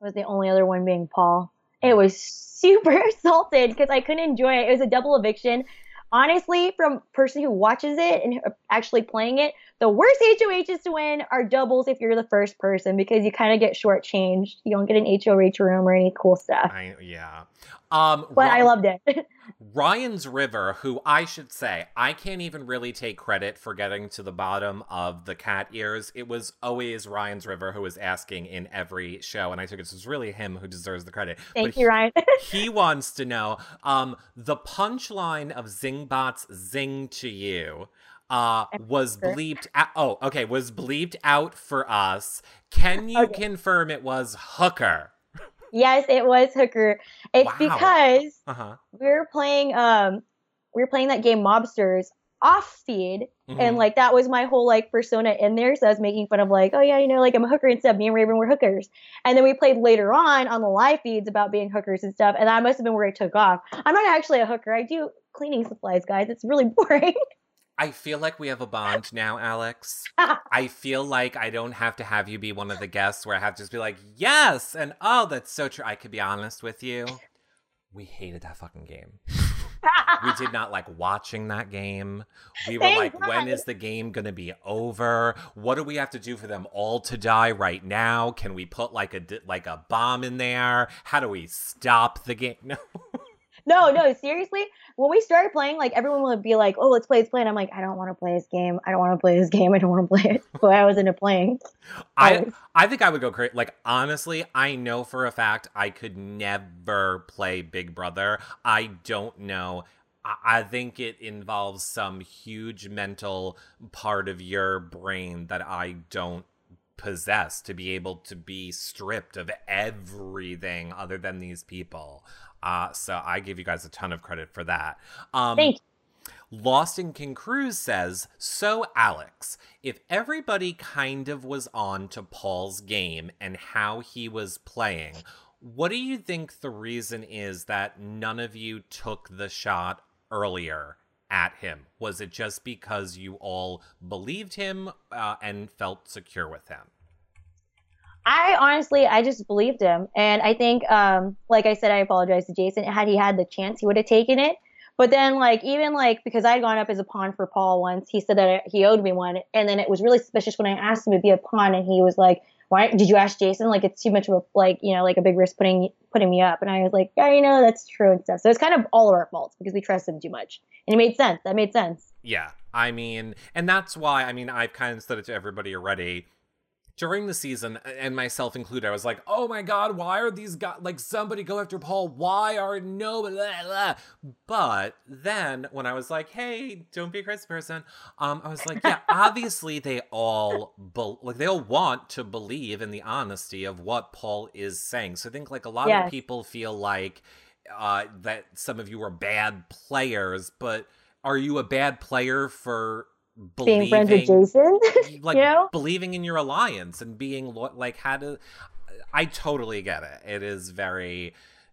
[SPEAKER 2] was the only other one being Paul. It was super assaulted because I couldn't enjoy it. It was a double eviction. Honestly, from person who watches it and actually playing it, the worst HOHs to win are doubles if you're the first person because you kind of get shortchanged. You don't get an HOH room or any cool stuff.
[SPEAKER 1] I yeah. Um,
[SPEAKER 2] But I loved it.
[SPEAKER 1] Ryan's River, who I should say, I can't even really take credit for getting to the bottom of the cat ears. It was always Ryan's River who was asking in every show, and I took think it's really him who deserves the credit.
[SPEAKER 2] Thank
[SPEAKER 1] But
[SPEAKER 2] you, Ryan.
[SPEAKER 1] he wants to know um, the punchline of Zingbot's "Zing to You." Uh, was bleeped out. Oh, okay, was bleeped out for us. Can you
[SPEAKER 2] Okay.
[SPEAKER 1] confirm it was hooker?
[SPEAKER 2] yes, it was Hooker. It's
[SPEAKER 1] Wow.
[SPEAKER 2] because
[SPEAKER 1] Uh huh.
[SPEAKER 2] we were playing um we were playing that game Mobsters off feed
[SPEAKER 1] Mm-hmm.
[SPEAKER 2] and like that was my whole like persona in there so i was making fun of like oh yeah you know like i'm a hooker and stuff me and raven were hookers and then we played later on on the live feeds about being hookers and stuff and that must have been where it took off i'm not actually a hooker i do cleaning supplies guys it's really boring
[SPEAKER 1] I feel like we have a bond now, Alex. I feel like I don't have to have you be one of the guests where I have to just be like, yes, and oh, that's so true. I could be honest with you. We hated that fucking game. We did not like watching that game. We were
[SPEAKER 2] Thank
[SPEAKER 1] like, when
[SPEAKER 2] God.
[SPEAKER 1] is the game going to be over? What do we have to do for them all to die right now? Can we put like a like a bomb in there? How do we stop the game? No.
[SPEAKER 2] No no seriously when we started playing like everyone would be like oh let's play let's play and i'm like i don't want to play this game i don't want to play this game i don't want to play it but i was into playing
[SPEAKER 1] I. I think I would go crazy. Like honestly, I know for a fact I could never play Big Brother. I don't know. I think it involves some huge mental part of your brain that I don't possess to be able to be stripped of everything other than these people. Uh, so I give you guys a ton of credit for that. Um,
[SPEAKER 2] thank you
[SPEAKER 1] Lost in King Cruz says, So, Alex, if everybody kind of was on to Paul's game and how he was playing, What do you think the reason is that none of you took the shot earlier at him? Was it just because you all believed him uh, and felt secure with him?
[SPEAKER 2] I honestly, I just believed him, and I think, um, like I said, I apologize to Jason. Had he had the chance, he would have taken it. But then, like, even like because I had gone up as a pawn for Paul once, he said that he owed me one, and then it was really suspicious when I asked him to be a pawn, and he was like, "Why did you ask Jason? Like, it's too much of a like, you know, like a big risk putting putting me up." And I was like, "Yeah, you know, that's true and stuff." So it's kind of all of our faults because we trust him too much, and it made sense. That made sense.
[SPEAKER 1] Yeah, I mean, and that's why I mean I've kind of said it to everybody already during the season, and myself included, I was like, "Oh my god, why are these guys like somebody go after Paul? Why are no?" Blah, blah. But then when I was like, "Hey, don't be a crazy person," um, I was like, "Yeah, obviously they all be- like they all want to believe in the honesty of what Paul is saying." So I think like a lot
[SPEAKER 2] Yes.
[SPEAKER 1] of people feel like uh, that some of you are bad players, but are you a bad player for
[SPEAKER 2] Being friends with Jason,
[SPEAKER 1] like
[SPEAKER 2] you know?
[SPEAKER 1] believing in your alliance and being lo- like how to i totally get it it is very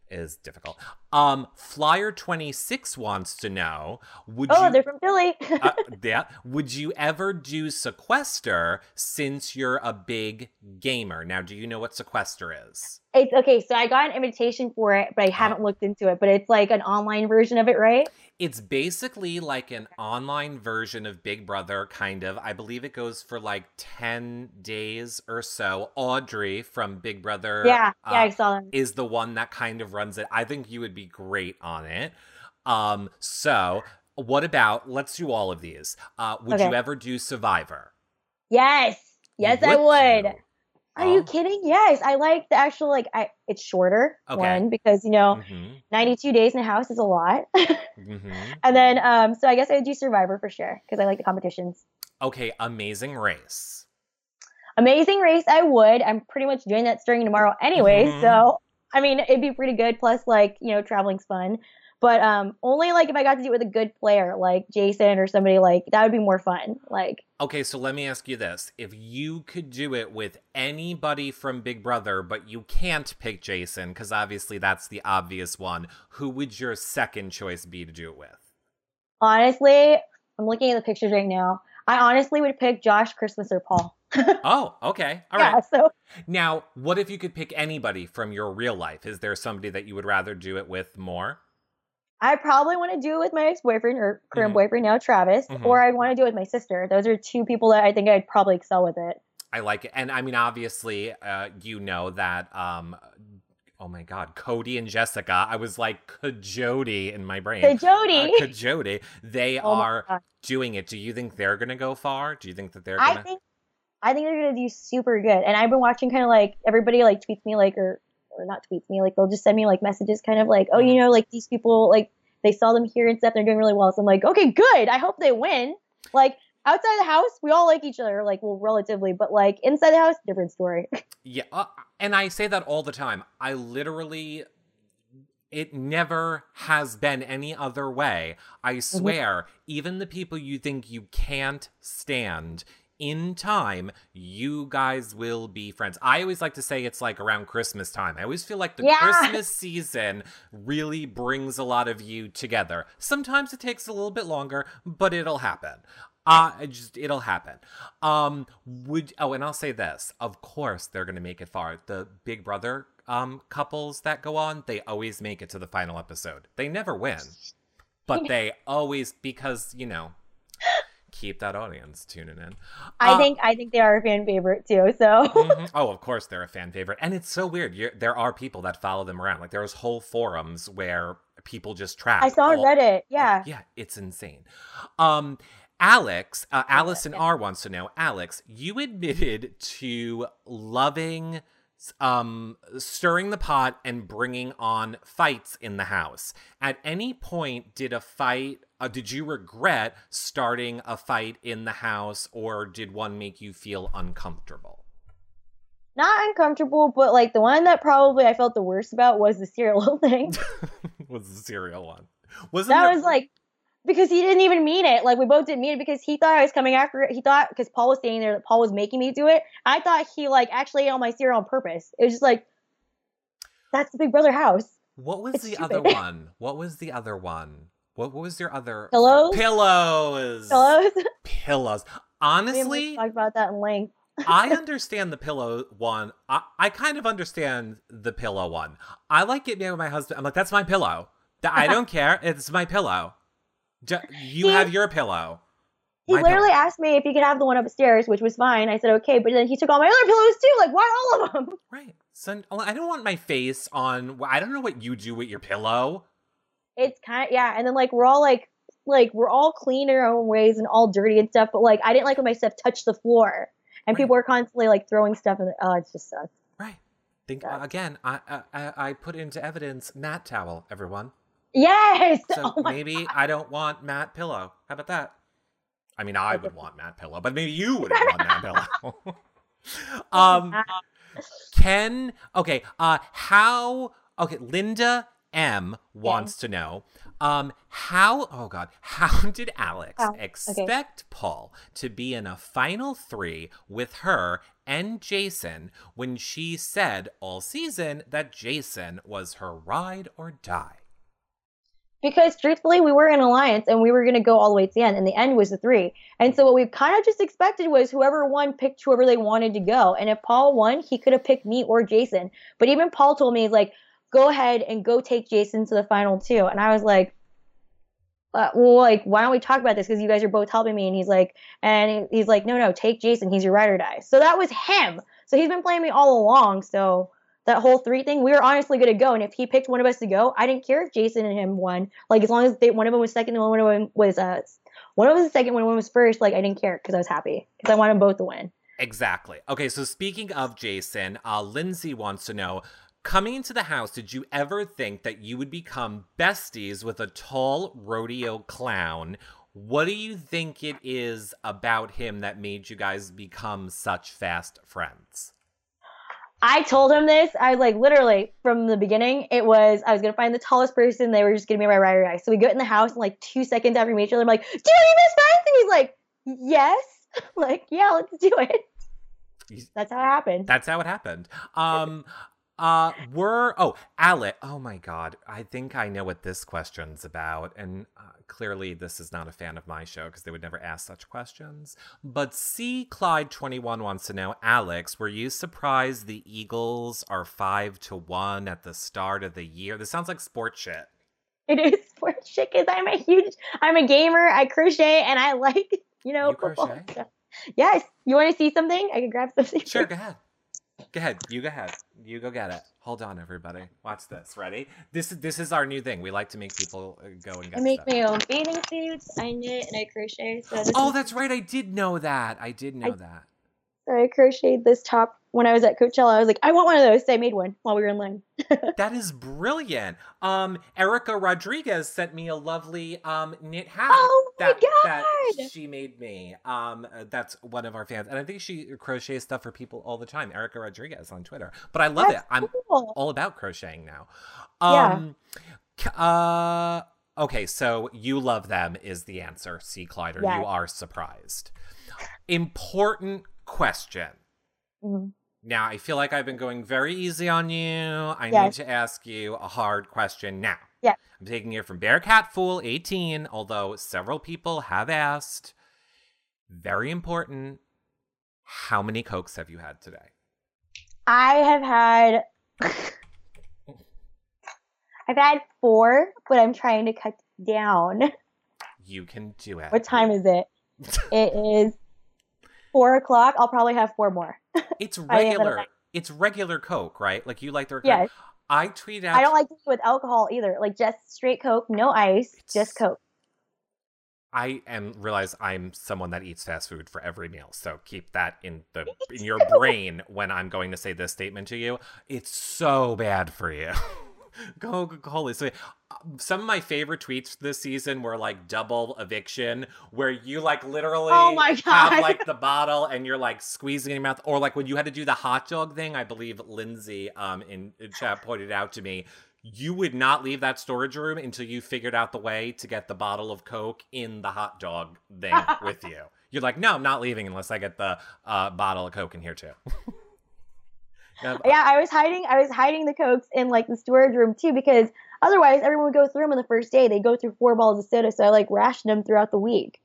[SPEAKER 1] is difficult um flyer 26 wants to know would
[SPEAKER 2] Oh,
[SPEAKER 1] you
[SPEAKER 2] they're from Philly.
[SPEAKER 1] uh, yeah would you ever do sequester since you're a big gamer now do you know what sequester is
[SPEAKER 2] it's okay. So I got an invitation for it, but I haven't looked into it. But it's like an online version of it, right?
[SPEAKER 1] It's basically like an online version of Big Brother, kind of. I believe it goes for like 10 days or so. Audrey from Big Brother
[SPEAKER 2] Yeah, yeah,
[SPEAKER 1] uh,
[SPEAKER 2] I saw them.
[SPEAKER 1] is the one that kind of runs it. I think you would be great on it. Um, so what about let's do all of these. Uh, would you ever do Survivor?
[SPEAKER 2] Yes, yes, I would.
[SPEAKER 1] you?
[SPEAKER 2] Are you
[SPEAKER 1] Oh.
[SPEAKER 2] kidding? Yes, I like the actual like. I it's shorter
[SPEAKER 1] Okay.
[SPEAKER 2] one because you know
[SPEAKER 1] Mhm,
[SPEAKER 2] 92 days in a house is a lot.
[SPEAKER 1] mhm.
[SPEAKER 2] and then um, so I guess I would do Survivor for sure because I like the competitions.
[SPEAKER 1] Okay, Amazing Race.
[SPEAKER 2] Amazing Race, I would. I'm pretty much doing that starting tomorrow anyway.
[SPEAKER 1] Mhm.
[SPEAKER 2] So I mean, it'd be pretty good. Plus, like you know, traveling's fun. But um, only like if I got to do it with a good player like Jason or somebody like that would be more fun. Like
[SPEAKER 1] Okay, so let me ask you this. If you could do it with anybody from Big Brother, but you can't pick Jason, because obviously that's the obvious one, who would your second choice be to do it with?
[SPEAKER 2] honestly, I'm looking at the pictures right now. I honestly would pick Josh, Christmas, or Paul.
[SPEAKER 1] Oh, okay. All right.
[SPEAKER 2] yeah, so
[SPEAKER 1] Now, what if you could pick anybody from your real life? Is there somebody that you would rather do it with more?
[SPEAKER 2] I probably want to do it with my ex boyfriend or current
[SPEAKER 1] Mhm.
[SPEAKER 2] boyfriend now, Travis,
[SPEAKER 1] Mhm.
[SPEAKER 2] or I'd want to do it with my sister. Those are two people that I think I'd probably excel with it.
[SPEAKER 1] I like it. And I mean, obviously, uh, you know that, um, oh my God, Cody and Jessica, I was like, Jody in my brain.
[SPEAKER 2] Jody,
[SPEAKER 1] Uh, Jody, they
[SPEAKER 2] Oh
[SPEAKER 1] are doing it. Do you think they're going to go far? Do you think that they're
[SPEAKER 2] I
[SPEAKER 1] going to?
[SPEAKER 2] think I think they're gonna do super good. And I've been watching kind of like everybody like tweets me like or or not tweets me like they'll just send me like messages kind of like oh you know like these people like they saw them here and stuff they're doing really well. So I'm like okay good. I hope they win. Like outside the house we all like each other like well relatively but like inside the house different story.
[SPEAKER 1] Yeah, uh, and I say that all the time. I literally it never has been any other way. I
[SPEAKER 2] Mm-hmm.
[SPEAKER 1] swear, even the people you think you can't stand in time, you guys will be friends. I always like to say it's like around Christmas time. I always feel like the
[SPEAKER 2] Yeah.
[SPEAKER 1] Christmas season really brings a lot of you together. Sometimes it takes a little bit longer, but it'll happen. Uh, it just it'll happen. Um, would oh, and I'll say this. Of course, they're gonna make it far. The Big Brother um couples that go on, they always make it to the final episode. They never win, but they always because you know keep that audience tuning in.
[SPEAKER 2] I
[SPEAKER 1] Uh,
[SPEAKER 2] think I think they are a fan favorite too. So
[SPEAKER 1] mhm. Oh, of course they're a fan favorite, and it's so weird. You're, there are people that follow them around. Like there's whole forums where people just track.
[SPEAKER 2] I saw
[SPEAKER 1] all-
[SPEAKER 2] Reddit. Yeah.
[SPEAKER 1] yeah, it's insane. Um, Alex, uh, Allison R wants to know, Alex, you admitted to loving um stirring the pot and bringing on fights in the house. At any point did a fight uh, did you regret starting a fight in the house or did one make you feel uncomfortable?
[SPEAKER 2] Not uncomfortable, but like the one that probably I felt the worst about was the cereal thing.
[SPEAKER 1] was the cereal one. Wasn't
[SPEAKER 2] that
[SPEAKER 1] there-
[SPEAKER 2] was like because he didn't even mean it. Like we both didn't mean it because he thought I was coming after it. He thought because Paul was standing there that Paul was making me do it. I thought he like actually ate all my cereal on purpose. It was just like that's the Big Brother house.
[SPEAKER 1] What was
[SPEAKER 2] It's
[SPEAKER 1] the
[SPEAKER 2] stupid.
[SPEAKER 1] other one? What was the other one? What, what was your other uh,
[SPEAKER 2] Pillows?
[SPEAKER 1] Pillows.
[SPEAKER 2] Pillows.
[SPEAKER 1] Pillows.
[SPEAKER 2] We
[SPEAKER 1] Honestly,
[SPEAKER 2] talked about that in length.
[SPEAKER 1] I understand the pillow one. I, I kind of understand the pillow one. I like getting me with my husband. I'm like, that's my pillow. I don't care. It's my pillow. You
[SPEAKER 2] He-
[SPEAKER 1] have your pillow.
[SPEAKER 2] He
[SPEAKER 1] My
[SPEAKER 2] literally
[SPEAKER 1] pillow.
[SPEAKER 2] asked me if he could have the one upstairs, which was fine. I said okay, but then he took all my other pillows too. Like, why all of them?
[SPEAKER 1] Right. So I don't want my face on. I don't know what you do with your pillow.
[SPEAKER 2] It's kind of yeah, and then like we're all like like we're all clean in our own ways and all dirty and stuff, but like I didn't like when my stuff touched the floor, and
[SPEAKER 1] Right.
[SPEAKER 2] people were constantly like throwing stuff in. The, oh, it's just sucks.
[SPEAKER 1] Right. Think
[SPEAKER 2] Yeah.
[SPEAKER 1] again. I, I I put into evidence mat towel. Everyone.
[SPEAKER 2] Yes.
[SPEAKER 1] So
[SPEAKER 2] oh
[SPEAKER 1] maybe I don't want matte pillow. How about that? I mean, I would want matte pillow, but maybe you wouldn't want matte pillow. um, Ken. Okay. Uh, how? Okay, Linda M wants to know. Um, how? Oh God, how did Alex
[SPEAKER 2] Oh, okay.
[SPEAKER 1] expect Paul to be in a final three with her and Jason when she said all season that Jason was her ride or die?
[SPEAKER 2] because truthfully, we were in alliance and we were going to go all the way to the end, and the end was the three. And so what we kind of just expected was whoever won picked whoever they wanted to go. And if Paul won, he could have picked me or Jason. But even Paul told me, he's like, go ahead and go take Jason to the final two. And I was like, uh, well, like, why don't we talk about this? Because you guys are both helping me. And he's like, and he's like, no, no, take Jason. He's your ride or die. So that was him. So he's been playing me all along. So that whole three thing, we were honestly going to go. And if he picked one of us to go, I didn't care if Jason and him won. Like, as long as they, one of them was second and one of them was, uh, one of them was second, one of them was first, like, I didn't care because I was happy because I wanted both to win.
[SPEAKER 1] Exactly. Okay, so speaking of Jason, uh, Lindsay wants to know coming into the house, did you ever think that you would become besties with a tall rodeo clown? What do you think it is about him that made you guys become such fast friends?
[SPEAKER 2] I told him this. I was like, literally from the beginning, it was I was gonna find the tallest person. They were just gonna be my ride or die. So we go in the house, and like two seconds after we meet each other, I'm like, "Do you miss friends?" And he's like, "Yes." like, yeah, let's do it. That's how it happened.
[SPEAKER 1] That's how it happened. Um, uh, were oh Alec? Oh my God! I think I know what this question's about, and uh, clearly this is not a fan of my show because they would never ask such questions. But C Clyde twenty one wants to know, Alex, were you surprised the Eagles are five to one at the start of the year? This sounds like sports shit.
[SPEAKER 2] It is sports shit because I'm a huge, I'm a gamer. I crochet and I like, you know,
[SPEAKER 1] You
[SPEAKER 2] football
[SPEAKER 1] crochet?
[SPEAKER 2] Yes. You want to see something? I can grab something.
[SPEAKER 1] Sure, go ahead. Go ahead. You go ahead. You go get it. Hold on, everybody. Watch this. Ready? This is this is our new thing. We like to make people uh, go and get
[SPEAKER 2] I make
[SPEAKER 1] stuff.
[SPEAKER 2] my own bathing suits. I knit and I crochet. So
[SPEAKER 1] Oh,
[SPEAKER 2] is-
[SPEAKER 1] that's right. I did know that. I did know that.
[SPEAKER 2] So I crocheted this top when I was at Coachella. I was like, I want one of those. So I made one while we were in line.
[SPEAKER 1] That is brilliant. Um, Erica Rodriguez sent me a lovely um knit hat.
[SPEAKER 2] Oh my
[SPEAKER 1] that,
[SPEAKER 2] God.
[SPEAKER 1] that she made me. Um, uh, that's one of our fans, and I think she crochets stuff for people all the time. Erica Rodriguez on Twitter. But I love
[SPEAKER 2] That's
[SPEAKER 1] it. I'm
[SPEAKER 2] cool.
[SPEAKER 1] all about crocheting now.
[SPEAKER 2] Yeah.
[SPEAKER 1] Um, c- uh, okay, so you love them is the answer, C. Clyder. You are surprised. Important question.
[SPEAKER 2] Mhm.
[SPEAKER 1] Now, I feel like I've been going very easy on you. I
[SPEAKER 2] Yes.
[SPEAKER 1] need to ask you a hard question now.
[SPEAKER 2] Yeah.
[SPEAKER 1] I'm taking it from Bearcat Fool 18, although several people have asked. Very important. How many Cokes have you had today?
[SPEAKER 2] I have had I've had four, but I'm trying to cut down.
[SPEAKER 1] You can do it.
[SPEAKER 2] What time is it? It is four o'clock. I'll probably have four more.
[SPEAKER 1] It's regular. It's regular Coke, right? Like you like the
[SPEAKER 2] Yes.
[SPEAKER 1] I tweet out.
[SPEAKER 2] I don't like to do it with alcohol either. Like just straight Coke, no ice,
[SPEAKER 1] It's-
[SPEAKER 2] just Coke.
[SPEAKER 1] I am realize I'm someone that eats fast food for every meal, so keep that in the in your brain when I'm going to say this statement to you. It's so bad for you. Coca-Cola. So um, some of my favorite tweets this season were like double eviction, where you like literally
[SPEAKER 2] Oh my
[SPEAKER 1] have
[SPEAKER 2] God.
[SPEAKER 1] like the bottle and you're like squeezing in your mouth, or like when you had to do the hot dog thing. I believe Lindsay um in, in chat pointed out to me. You would not leave that storage room until you figured out the way to get the bottle of Coke in the hot dog thing with you. You're like, no, I'm not leaving unless I get the uh, bottle of Coke in here too. Yeah,
[SPEAKER 2] Yeah, I was hiding. I was hiding the cokes in like the storage room too because otherwise everyone would go through them on the first day. They go through four bottles of soda, so I like rationed them throughout the week.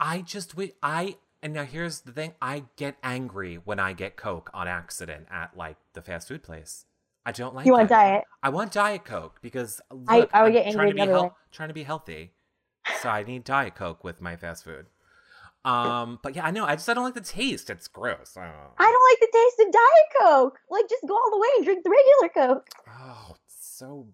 [SPEAKER 1] I just wi- I and now here's the thing: I get angry when I get Coke on accident at like the fast food place. I don't like.
[SPEAKER 2] You want
[SPEAKER 1] that.
[SPEAKER 2] diet?
[SPEAKER 1] I want Diet Coke because
[SPEAKER 2] I-
[SPEAKER 1] look,
[SPEAKER 2] I would
[SPEAKER 1] I'm
[SPEAKER 2] get angry
[SPEAKER 1] trying to be trying to be healthy, so I need Diet Coke with my fast food. Um, but yeah, I know. I just I don't like the taste. It's gross. I don't know.
[SPEAKER 2] I don't like the taste of Diet Coke. Like, just go all the way and drink the regular Coke.
[SPEAKER 1] Oh, it's so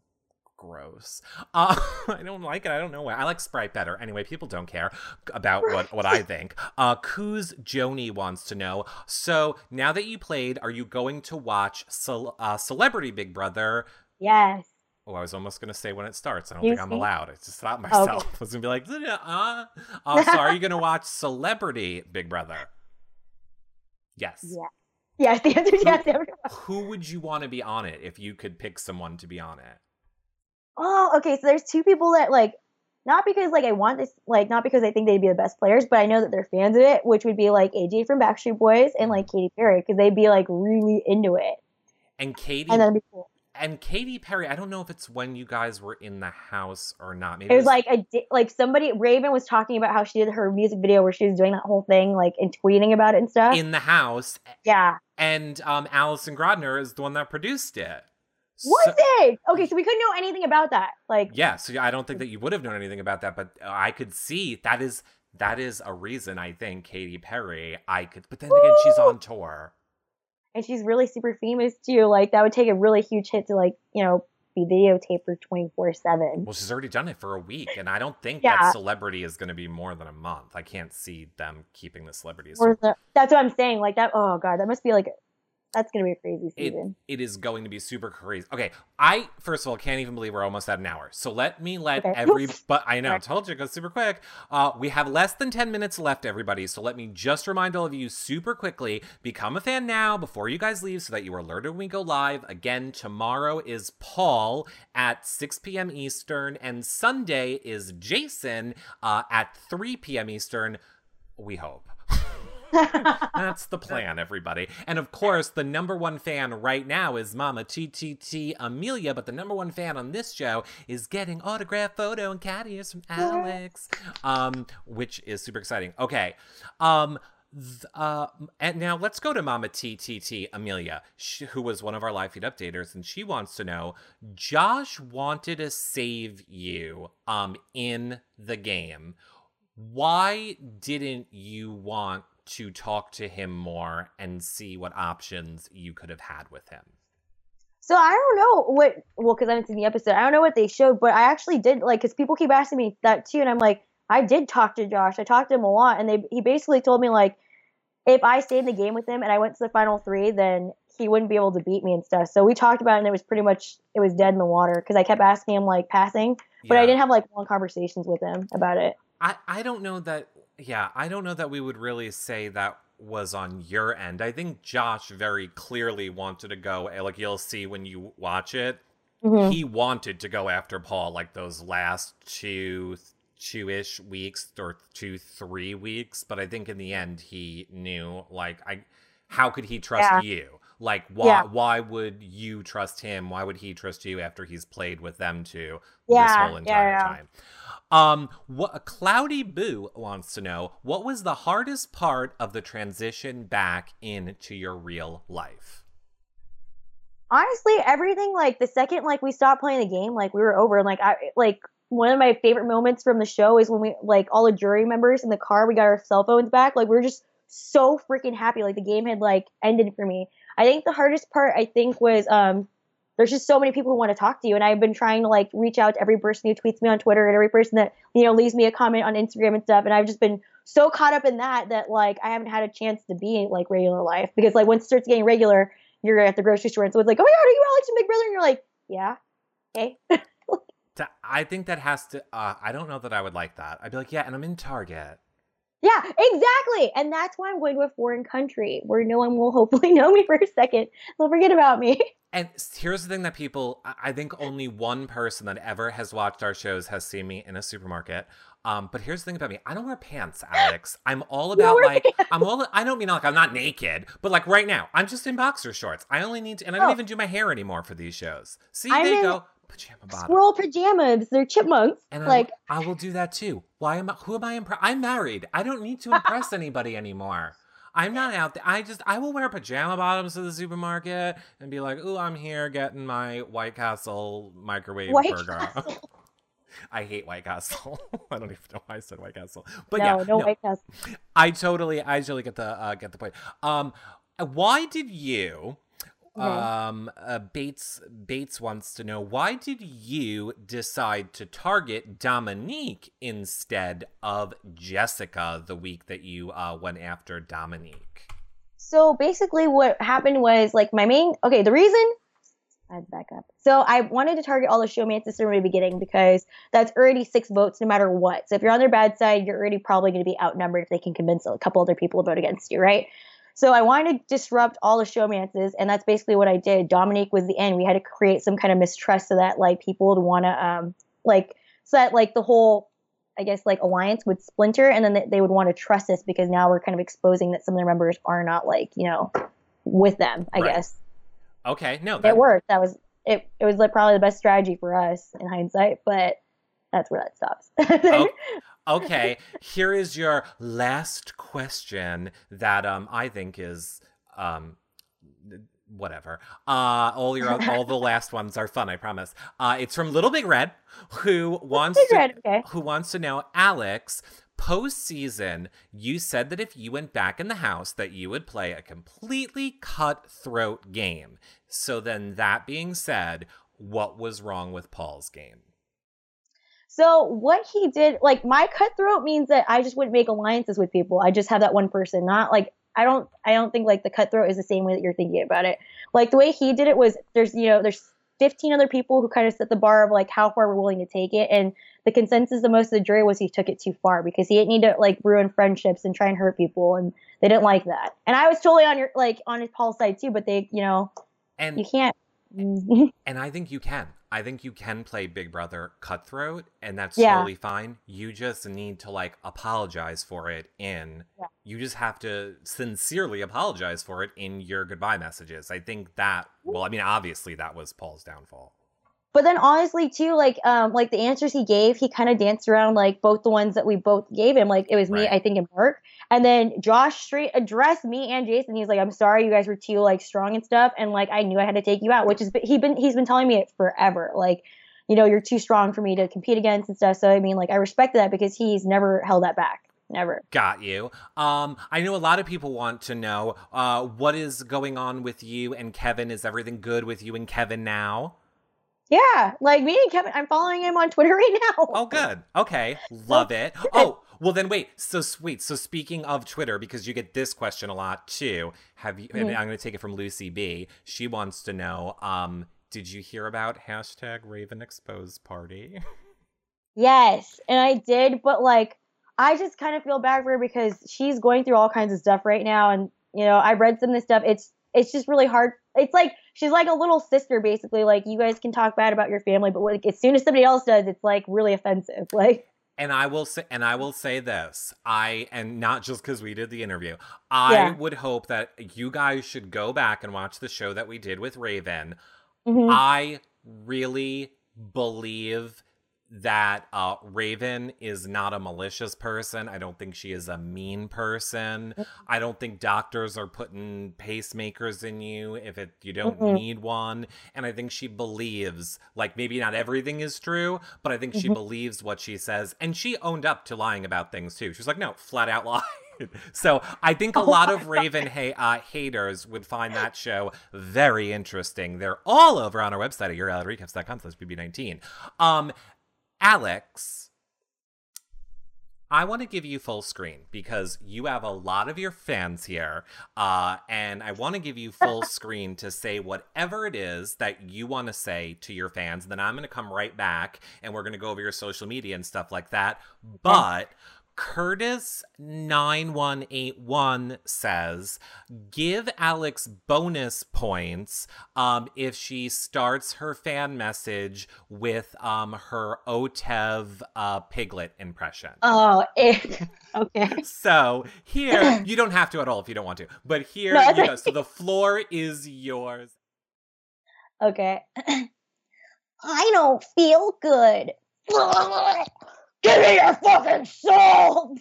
[SPEAKER 1] gross. Uh, I don't like it. I don't know why. I like Sprite better. Anyway, people don't care about what, what I think. Uh, Kuz Joni wants to know. So now that you played, are you going to watch Cel- uh, Celebrity Big Brother?
[SPEAKER 2] Yes.
[SPEAKER 1] Oh, I was almost going to say when it starts. I don't
[SPEAKER 2] You
[SPEAKER 1] think I'm allowed. I just stopped
[SPEAKER 2] Okay.
[SPEAKER 1] myself. I was going to be like, uh, uh, so are you going to watch Celebrity Big Brother? Yes.
[SPEAKER 2] Yeah. Yes, the answer is yes.
[SPEAKER 1] Who would you want to be on it if you could pick someone to be on it?
[SPEAKER 2] Oh, okay. So there's two people that like, not because like I want this, like not because I think they'd be the best players, but I know that they're fans of it, which would be like AJ from Backstreet Boys and like Katy Perry because they'd be like really into it,
[SPEAKER 1] And Katy
[SPEAKER 2] and that'd be cool.
[SPEAKER 1] And Katy Perry, I don't know if it's when you guys were in the house or not. Maybe
[SPEAKER 2] It was like a like somebody Raven was talking about how she did her music video where she was doing that whole thing like and tweeting about it and stuff.
[SPEAKER 1] in the house,
[SPEAKER 2] yeah.
[SPEAKER 1] and um, Allison Grodner is the one that produced it.
[SPEAKER 2] Was
[SPEAKER 1] So-
[SPEAKER 2] it? Okay, so we couldn't know anything about that. Like,
[SPEAKER 1] Yeah, so I don't think that you would have known anything about that, but I could see that is that is a reason I think Katy Perry. I could, but then again, she's on tour.
[SPEAKER 2] And she's really super famous too. Like, that would take a really huge hit to like you know be videotaped for twenty four seven.
[SPEAKER 1] Well, she's already done it for a week, and I don't think
[SPEAKER 2] Yeah.
[SPEAKER 1] that celebrity is going to be more than a month. I can't see them keeping the celebrities.
[SPEAKER 2] The, that's what I'm saying. Like that. Oh god, that must be like that's gonna be a crazy
[SPEAKER 1] it, it is going to be super crazy. Okay, I first of all can't even believe we're almost at an hour. So let me let
[SPEAKER 2] Okay.
[SPEAKER 1] every but I know, told you it goes super quick. Uh, we have less than ten minutes left, everybody. So let me just remind all of you super quickly: become a fan now before you guys leave, so that you are alerted when we go live. Again, tomorrow is Paul at 6 p.m. Eastern, and Sunday is Jason uh, at 3 p.m. Eastern. We hope. That's the plan, everybody. And of course, the number one fan right now is Mama TTT Amelia, but the number one fan on this show is getting autograph photo and cat ears from Alex, um, which is super exciting. Okay. Um, th- uh, and now let's go to Mama TTT Amelia, sh- who was one of our live feed updaters, and she wants to know Josh wanted to save you um, in the game why didn't you want to talk to him more and see what options you could have had with him?
[SPEAKER 2] So I don't know what. Well, because I haven't seen the episode, I don't know what they showed, but I actually did like because people keep asking me that too, and I'm like, I did talk to Josh. I talked to him a lot, and they he basically told me like, if I stayed in the game with him and I went to the final three, then he wouldn't be able to beat me and stuff. So we talked about it, and it was pretty much it was dead in the water because I kept asking him like passing, but I didn't have like long conversations with him about it.
[SPEAKER 1] I, I don't know that yeah, I don't know that we would really say that was on your end. I think Josh very clearly wanted to go eh, like you'll see when you watch it.
[SPEAKER 2] Mhm.
[SPEAKER 1] He wanted to go after Paul like those last two two ish weeks or two, three weeks, but I think in the end he knew like I how could he trust
[SPEAKER 2] Yeah.
[SPEAKER 1] you? Like why
[SPEAKER 2] Yeah.
[SPEAKER 1] why would you trust him? Why would he trust you after he's played with them two
[SPEAKER 2] Yeah,
[SPEAKER 1] this whole
[SPEAKER 2] yeah,
[SPEAKER 1] entire
[SPEAKER 2] yeah.
[SPEAKER 1] time? Um, what Cloudy Boo wants to know what was the hardest part of the transition back into your real life?
[SPEAKER 2] honestly everything like the second like we stopped playing the game like we were over and like i like one of my favorite moments from the show is when we like all the jury members in the car we got our cell phones back like we were just so freaking happy like the game had like ended for me i think the hardest part i think was um there's just so many people who want to talk to you and i've been trying to like reach out to every person who tweets me on twitter and every person that you know leaves me a comment on instagram and stuff and i've just been so caught up in that that like i haven't had a chance to be like regular life because like once it starts getting regular you're at the grocery store and someone's like, "Oh my god, are you Alex from Big Brother?" And you're like, "Yeah, okay."
[SPEAKER 1] I think that has to. Uh, I don't know that I would like that. I'd be like, yeah, and I'm in Target.
[SPEAKER 2] Yeah, exactly. And that's why I'm going to a foreign country where no one will hopefully know me for a second. They'll forget about me.
[SPEAKER 1] And here's the thing that people, I think only one person that ever has watched our shows has seen me in a supermarket. Um, but here's the thing about me: I don't wear pants, Alex. I'm all about like I'm all. I don't mean like I'm not naked, but like right now, I'm just in boxer shorts. I only need to, and I don't
[SPEAKER 2] Oh.
[SPEAKER 1] even do my hair anymore for these shows. See,
[SPEAKER 2] I'm
[SPEAKER 1] there you
[SPEAKER 2] in
[SPEAKER 1] go, pajama bottom.
[SPEAKER 2] Squirrel pajamas. They're chipmunks.
[SPEAKER 1] And
[SPEAKER 2] like
[SPEAKER 1] I, I will do that too. Why am I? Who am I? Impre- I'm married. I don't need to impress anybody anymore. I'm not out there. I just I will wear pajama bottoms to the supermarket and be like, "Ooh, I'm here getting my White Castle microwave
[SPEAKER 2] White
[SPEAKER 1] burger." I hate White Castle. I don't even know why I said White Castle, but
[SPEAKER 2] no,
[SPEAKER 1] yeah,
[SPEAKER 2] no,
[SPEAKER 1] no,
[SPEAKER 2] White Castle.
[SPEAKER 1] I totally, I totally get the uh, get the point. Um, why did you?
[SPEAKER 2] Mhm.
[SPEAKER 1] Um, uh, Bates Bates wants to know why did you decide to target Dominique instead of Jessica the week that you uh, went after Dominique?
[SPEAKER 2] So basically, what happened was like my main. Okay, the reason. I back up. So I wanted to target all the showmances from the beginning because that's already six votes no matter what. So if you're on their bad side, you're already probably going to be outnumbered if they can convince a couple other people to vote against you, right? So I wanted to disrupt all the showmances, and that's basically what I did. Dominique was the end. We had to create some kind of mistrust so that like people would want to um like so that like the whole I guess like alliance would splinter, and then they- they would want to trust us because now we're kind of exposing that some of their members are not like you know with them. I
[SPEAKER 1] Right.
[SPEAKER 2] guess
[SPEAKER 1] Okay, no, that,
[SPEAKER 2] it worked. That was it. It was like probably the best strategy for us in hindsight, but that's where that stops.
[SPEAKER 1] Oh, okay, here is your last question that um I think is um whatever. Uh all your all the last ones are fun, I promise. Uh it's from Little Big Red who wants
[SPEAKER 2] Big
[SPEAKER 1] to
[SPEAKER 2] Red, okay.
[SPEAKER 1] who wants to know Alex Postseason, you said that if you went back in the house, that you would play a completely cutthroat game. So then, that being said, what was wrong with Paul's game?
[SPEAKER 2] So what he did, like my cutthroat means that I just wouldn't make alliances with people. I just have that one person, not like I don't I don't think like the cutthroat is the same way that you're thinking about it. Like the way he did it was there's you know there's 15 other people who kind of set the bar of like how far we're willing to take it, and the consensus of most of the jury was he took it too far because he didn't need to like ruin friendships and try and hurt people, and they didn't like that. And I was totally on your like on his Paul's side too, but they you know
[SPEAKER 1] And
[SPEAKER 2] you can't. Mm-hmm.
[SPEAKER 1] And I think you can. I think you can play Big Brother cutthroat, and that's
[SPEAKER 2] Yeah.
[SPEAKER 1] totally fine. You just need to like apologize for it in.
[SPEAKER 2] Yeah.
[SPEAKER 1] You just have to sincerely apologize for it in your goodbye messages. I think that. Well, I mean, obviously that was Paul's downfall.
[SPEAKER 2] But then honestly too, like um like the answers he gave, he kind of danced around like both the ones that we both gave him. Like it was me, I think, and Mark. And then Josh straight addressed me and Jason. He's like, I'm sorry you guys were too like strong and stuff. And like I knew I had to take you out, which is he been he's been telling me it forever. Like, you know, you're too strong for me to compete against and stuff. So I mean, like I respect that because he's never held that back. Never.
[SPEAKER 1] Got you. Um, I know a lot of people want to know uh, what is going on with you and Kevin. Is everything good with you and Kevin now?
[SPEAKER 2] Yeah, like me and Kevin, I'm following him on Twitter right now.
[SPEAKER 1] Oh, good. Okay, love it. Oh, well then wait. So sweet. So speaking of Twitter, because you get this question a lot too. Have you?
[SPEAKER 2] Mhm.
[SPEAKER 1] I'm going to take it from Lucy B. She wants to know. Um, did you hear about hashtag Raven Expose Party?
[SPEAKER 2] Yes, and I did, but like I just kind of feel bad for her because she's going through all kinds of stuff right now, and you know I read some of this stuff. It's it's just really hard. It's like she's like a little sister, basically. Like you guys can talk bad about your family, but like as soon as somebody else does, it's like really offensive. Like
[SPEAKER 1] And I will say, and I will say this, I and not just because we did the interview. I
[SPEAKER 2] Yeah.
[SPEAKER 1] would hope that you guys should go back and watch the show that we did with Raven.
[SPEAKER 2] mhm.
[SPEAKER 1] I really believe that uh, Raven is not a malicious person. I don't think she is a mean person. I don't think doctors are putting pacemakers in you if it you don't
[SPEAKER 2] Mm-mm.
[SPEAKER 1] need one. And I think she believes, like maybe not everything is true, but I think she
[SPEAKER 2] Mhm.
[SPEAKER 1] believes what she says. And she owned up to lying about things too. She was like, no, flat out lie. So I think a
[SPEAKER 2] Oh
[SPEAKER 1] lot of Raven ha- uh, haters would find that show very interesting. They're all over on our website at yourrealityrecaps.com slash bb19. Um, Alex, I want to give you full screen because you have a lot of your fans here. Uh, and I want to give you full screen to say whatever it is that you want to say to your fans. And then I'm going to come right back and we're going to go over your social media and stuff like that. But Curtis 9181 says, give Alex bonus points um, if she starts her fan message with um, her Otev uh, piglet impression.
[SPEAKER 2] Oh, it, okay.
[SPEAKER 1] So here, you don't have to at all if you don't want to, but here
[SPEAKER 2] No,
[SPEAKER 1] you go. So the floor is yours.
[SPEAKER 2] Okay. I don't feel good. Give me your fucking salt.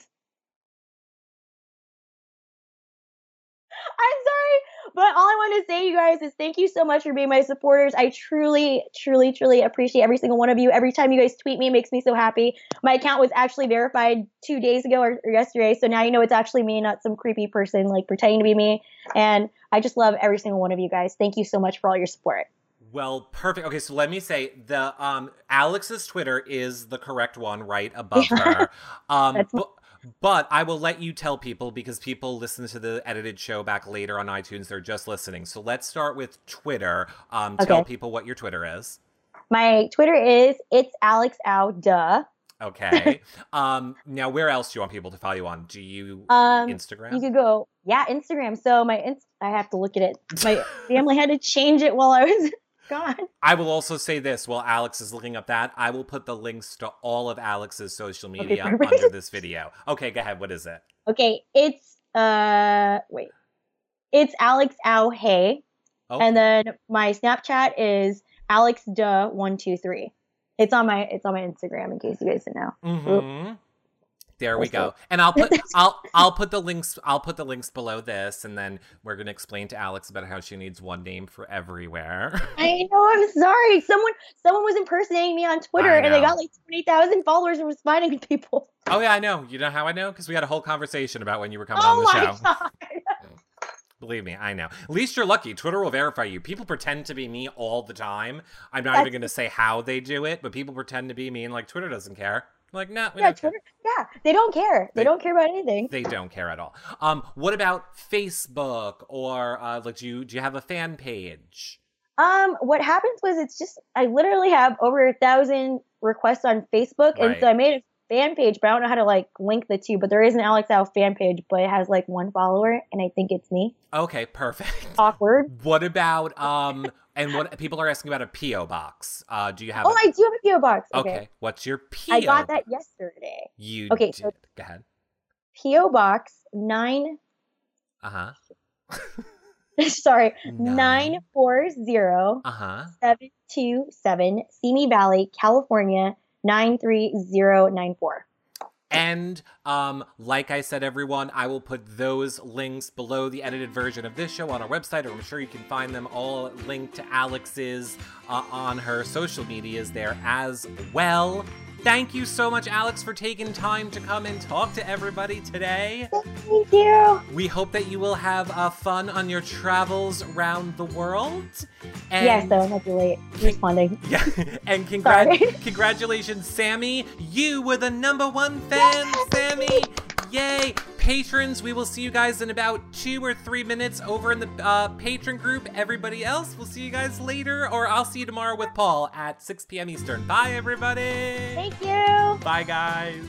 [SPEAKER 2] I'm sorry, but all I want to say, you guys, is thank you so much for being my supporters. I truly, truly, truly appreciate every single one of you. Every time you guys tweet me, it makes me so happy. My account was actually verified two days ago or, or yesterday, so now you know it's actually me, not some creepy person like pretending to be me. And I just love every single one of you guys. Thank you so much for all your support.
[SPEAKER 1] Well, perfect. Okay, so let me say the um Alex's Twitter is the correct one right above her. Um but, but I will let you tell people because people listen to the edited show back later on iTunes. They're just listening. So let's start with Twitter. Um tell people what your Twitter is.
[SPEAKER 2] My Twitter is it's Alex Ow duh.
[SPEAKER 1] Okay. um now where else do you want people to follow you on? Do you
[SPEAKER 2] Um,
[SPEAKER 1] Instagram?
[SPEAKER 2] you could go yeah Instagram. So my inst- I have to look at it. My family had to change it while I was gone.
[SPEAKER 1] I will also say this while Alex is looking up that, I will put the links to all of Alex's social media
[SPEAKER 2] perfect.
[SPEAKER 1] under this video. Okay, go ahead. What is it?
[SPEAKER 2] Okay, it's uh wait, it's Alex Ow Hey,
[SPEAKER 1] Oh,
[SPEAKER 2] and then my Snapchat is Alex Duh one two three. It's on my it's on my Instagram in case you guys didn't know.
[SPEAKER 1] hmm There we go. And I'll put I'll I'll put the links I'll put the links below this and then we're gonna explain to Alex about how she needs one name for everywhere.
[SPEAKER 2] I know. I'm sorry. Someone someone was impersonating me on Twitter, and they got like twenty thousand followers and was finding people.
[SPEAKER 1] oh yeah, I know. You know how I know? Because we had a whole conversation about when you were coming
[SPEAKER 2] oh
[SPEAKER 1] on the
[SPEAKER 2] my
[SPEAKER 1] show.
[SPEAKER 2] god!
[SPEAKER 1] Believe me, I know. At least you're lucky. Twitter will verify you. People pretend to be me all the time. I'm not even gonna say how they do it, but people pretend to be me and like Twitter doesn't care. I'm Like, no, we
[SPEAKER 2] Yeah,
[SPEAKER 1] don't care.
[SPEAKER 2] Yeah, they don't care. They,
[SPEAKER 1] They-
[SPEAKER 2] don't care about anything.
[SPEAKER 1] They don't care at all. Um, what about Facebook or uh, like, do you do you have a fan page?
[SPEAKER 2] Um, what happens was it's just I literally have over a thousand requests on Facebook, and so I made a fan page, but I don't know how to like link the two. But there is an Alex Ow fan page, but it has like one follower, and I think it's me.
[SPEAKER 1] Okay, perfect.
[SPEAKER 2] Awkward.
[SPEAKER 1] What about um? And what people are asking about a PO box? Uh, do you have?
[SPEAKER 2] Oh,
[SPEAKER 1] a,
[SPEAKER 2] I do have a PO box.
[SPEAKER 1] okay.
[SPEAKER 2] Okay,
[SPEAKER 1] What's your PO?
[SPEAKER 2] I got that yesterday.
[SPEAKER 1] You
[SPEAKER 2] Okay,
[SPEAKER 1] did.
[SPEAKER 2] so-
[SPEAKER 1] Go ahead.
[SPEAKER 2] PO box nine.
[SPEAKER 1] Uh huh.
[SPEAKER 2] sorry,
[SPEAKER 1] Nine.
[SPEAKER 2] four zero
[SPEAKER 1] Uh huh.
[SPEAKER 2] seven two seven, Simi Valley, California nine three zero nine four.
[SPEAKER 1] And um, like I said, everyone, I will put those links below the edited version of this show on our website, or I'm sure you can find them all linked to Alex's uh, on her social medias there as well. Thank you so much, Alex, for taking time to come and talk to everybody today.
[SPEAKER 2] Thank you.
[SPEAKER 1] We hope that you will have uh, fun on your travels around the world. And
[SPEAKER 2] yes, I be late responding.
[SPEAKER 1] yeah, and congrat- congratulations, Sammy. You were the number one fan, Sammy. Yay. Patrons, we will see you guys in about two or three minutes over in the uh, patron group. Everybody else, we'll see you guys later, or I'll see you tomorrow with Paul at 6 p.m. Eastern. Bye, everybody.
[SPEAKER 2] Thank you.
[SPEAKER 1] Bye, guys.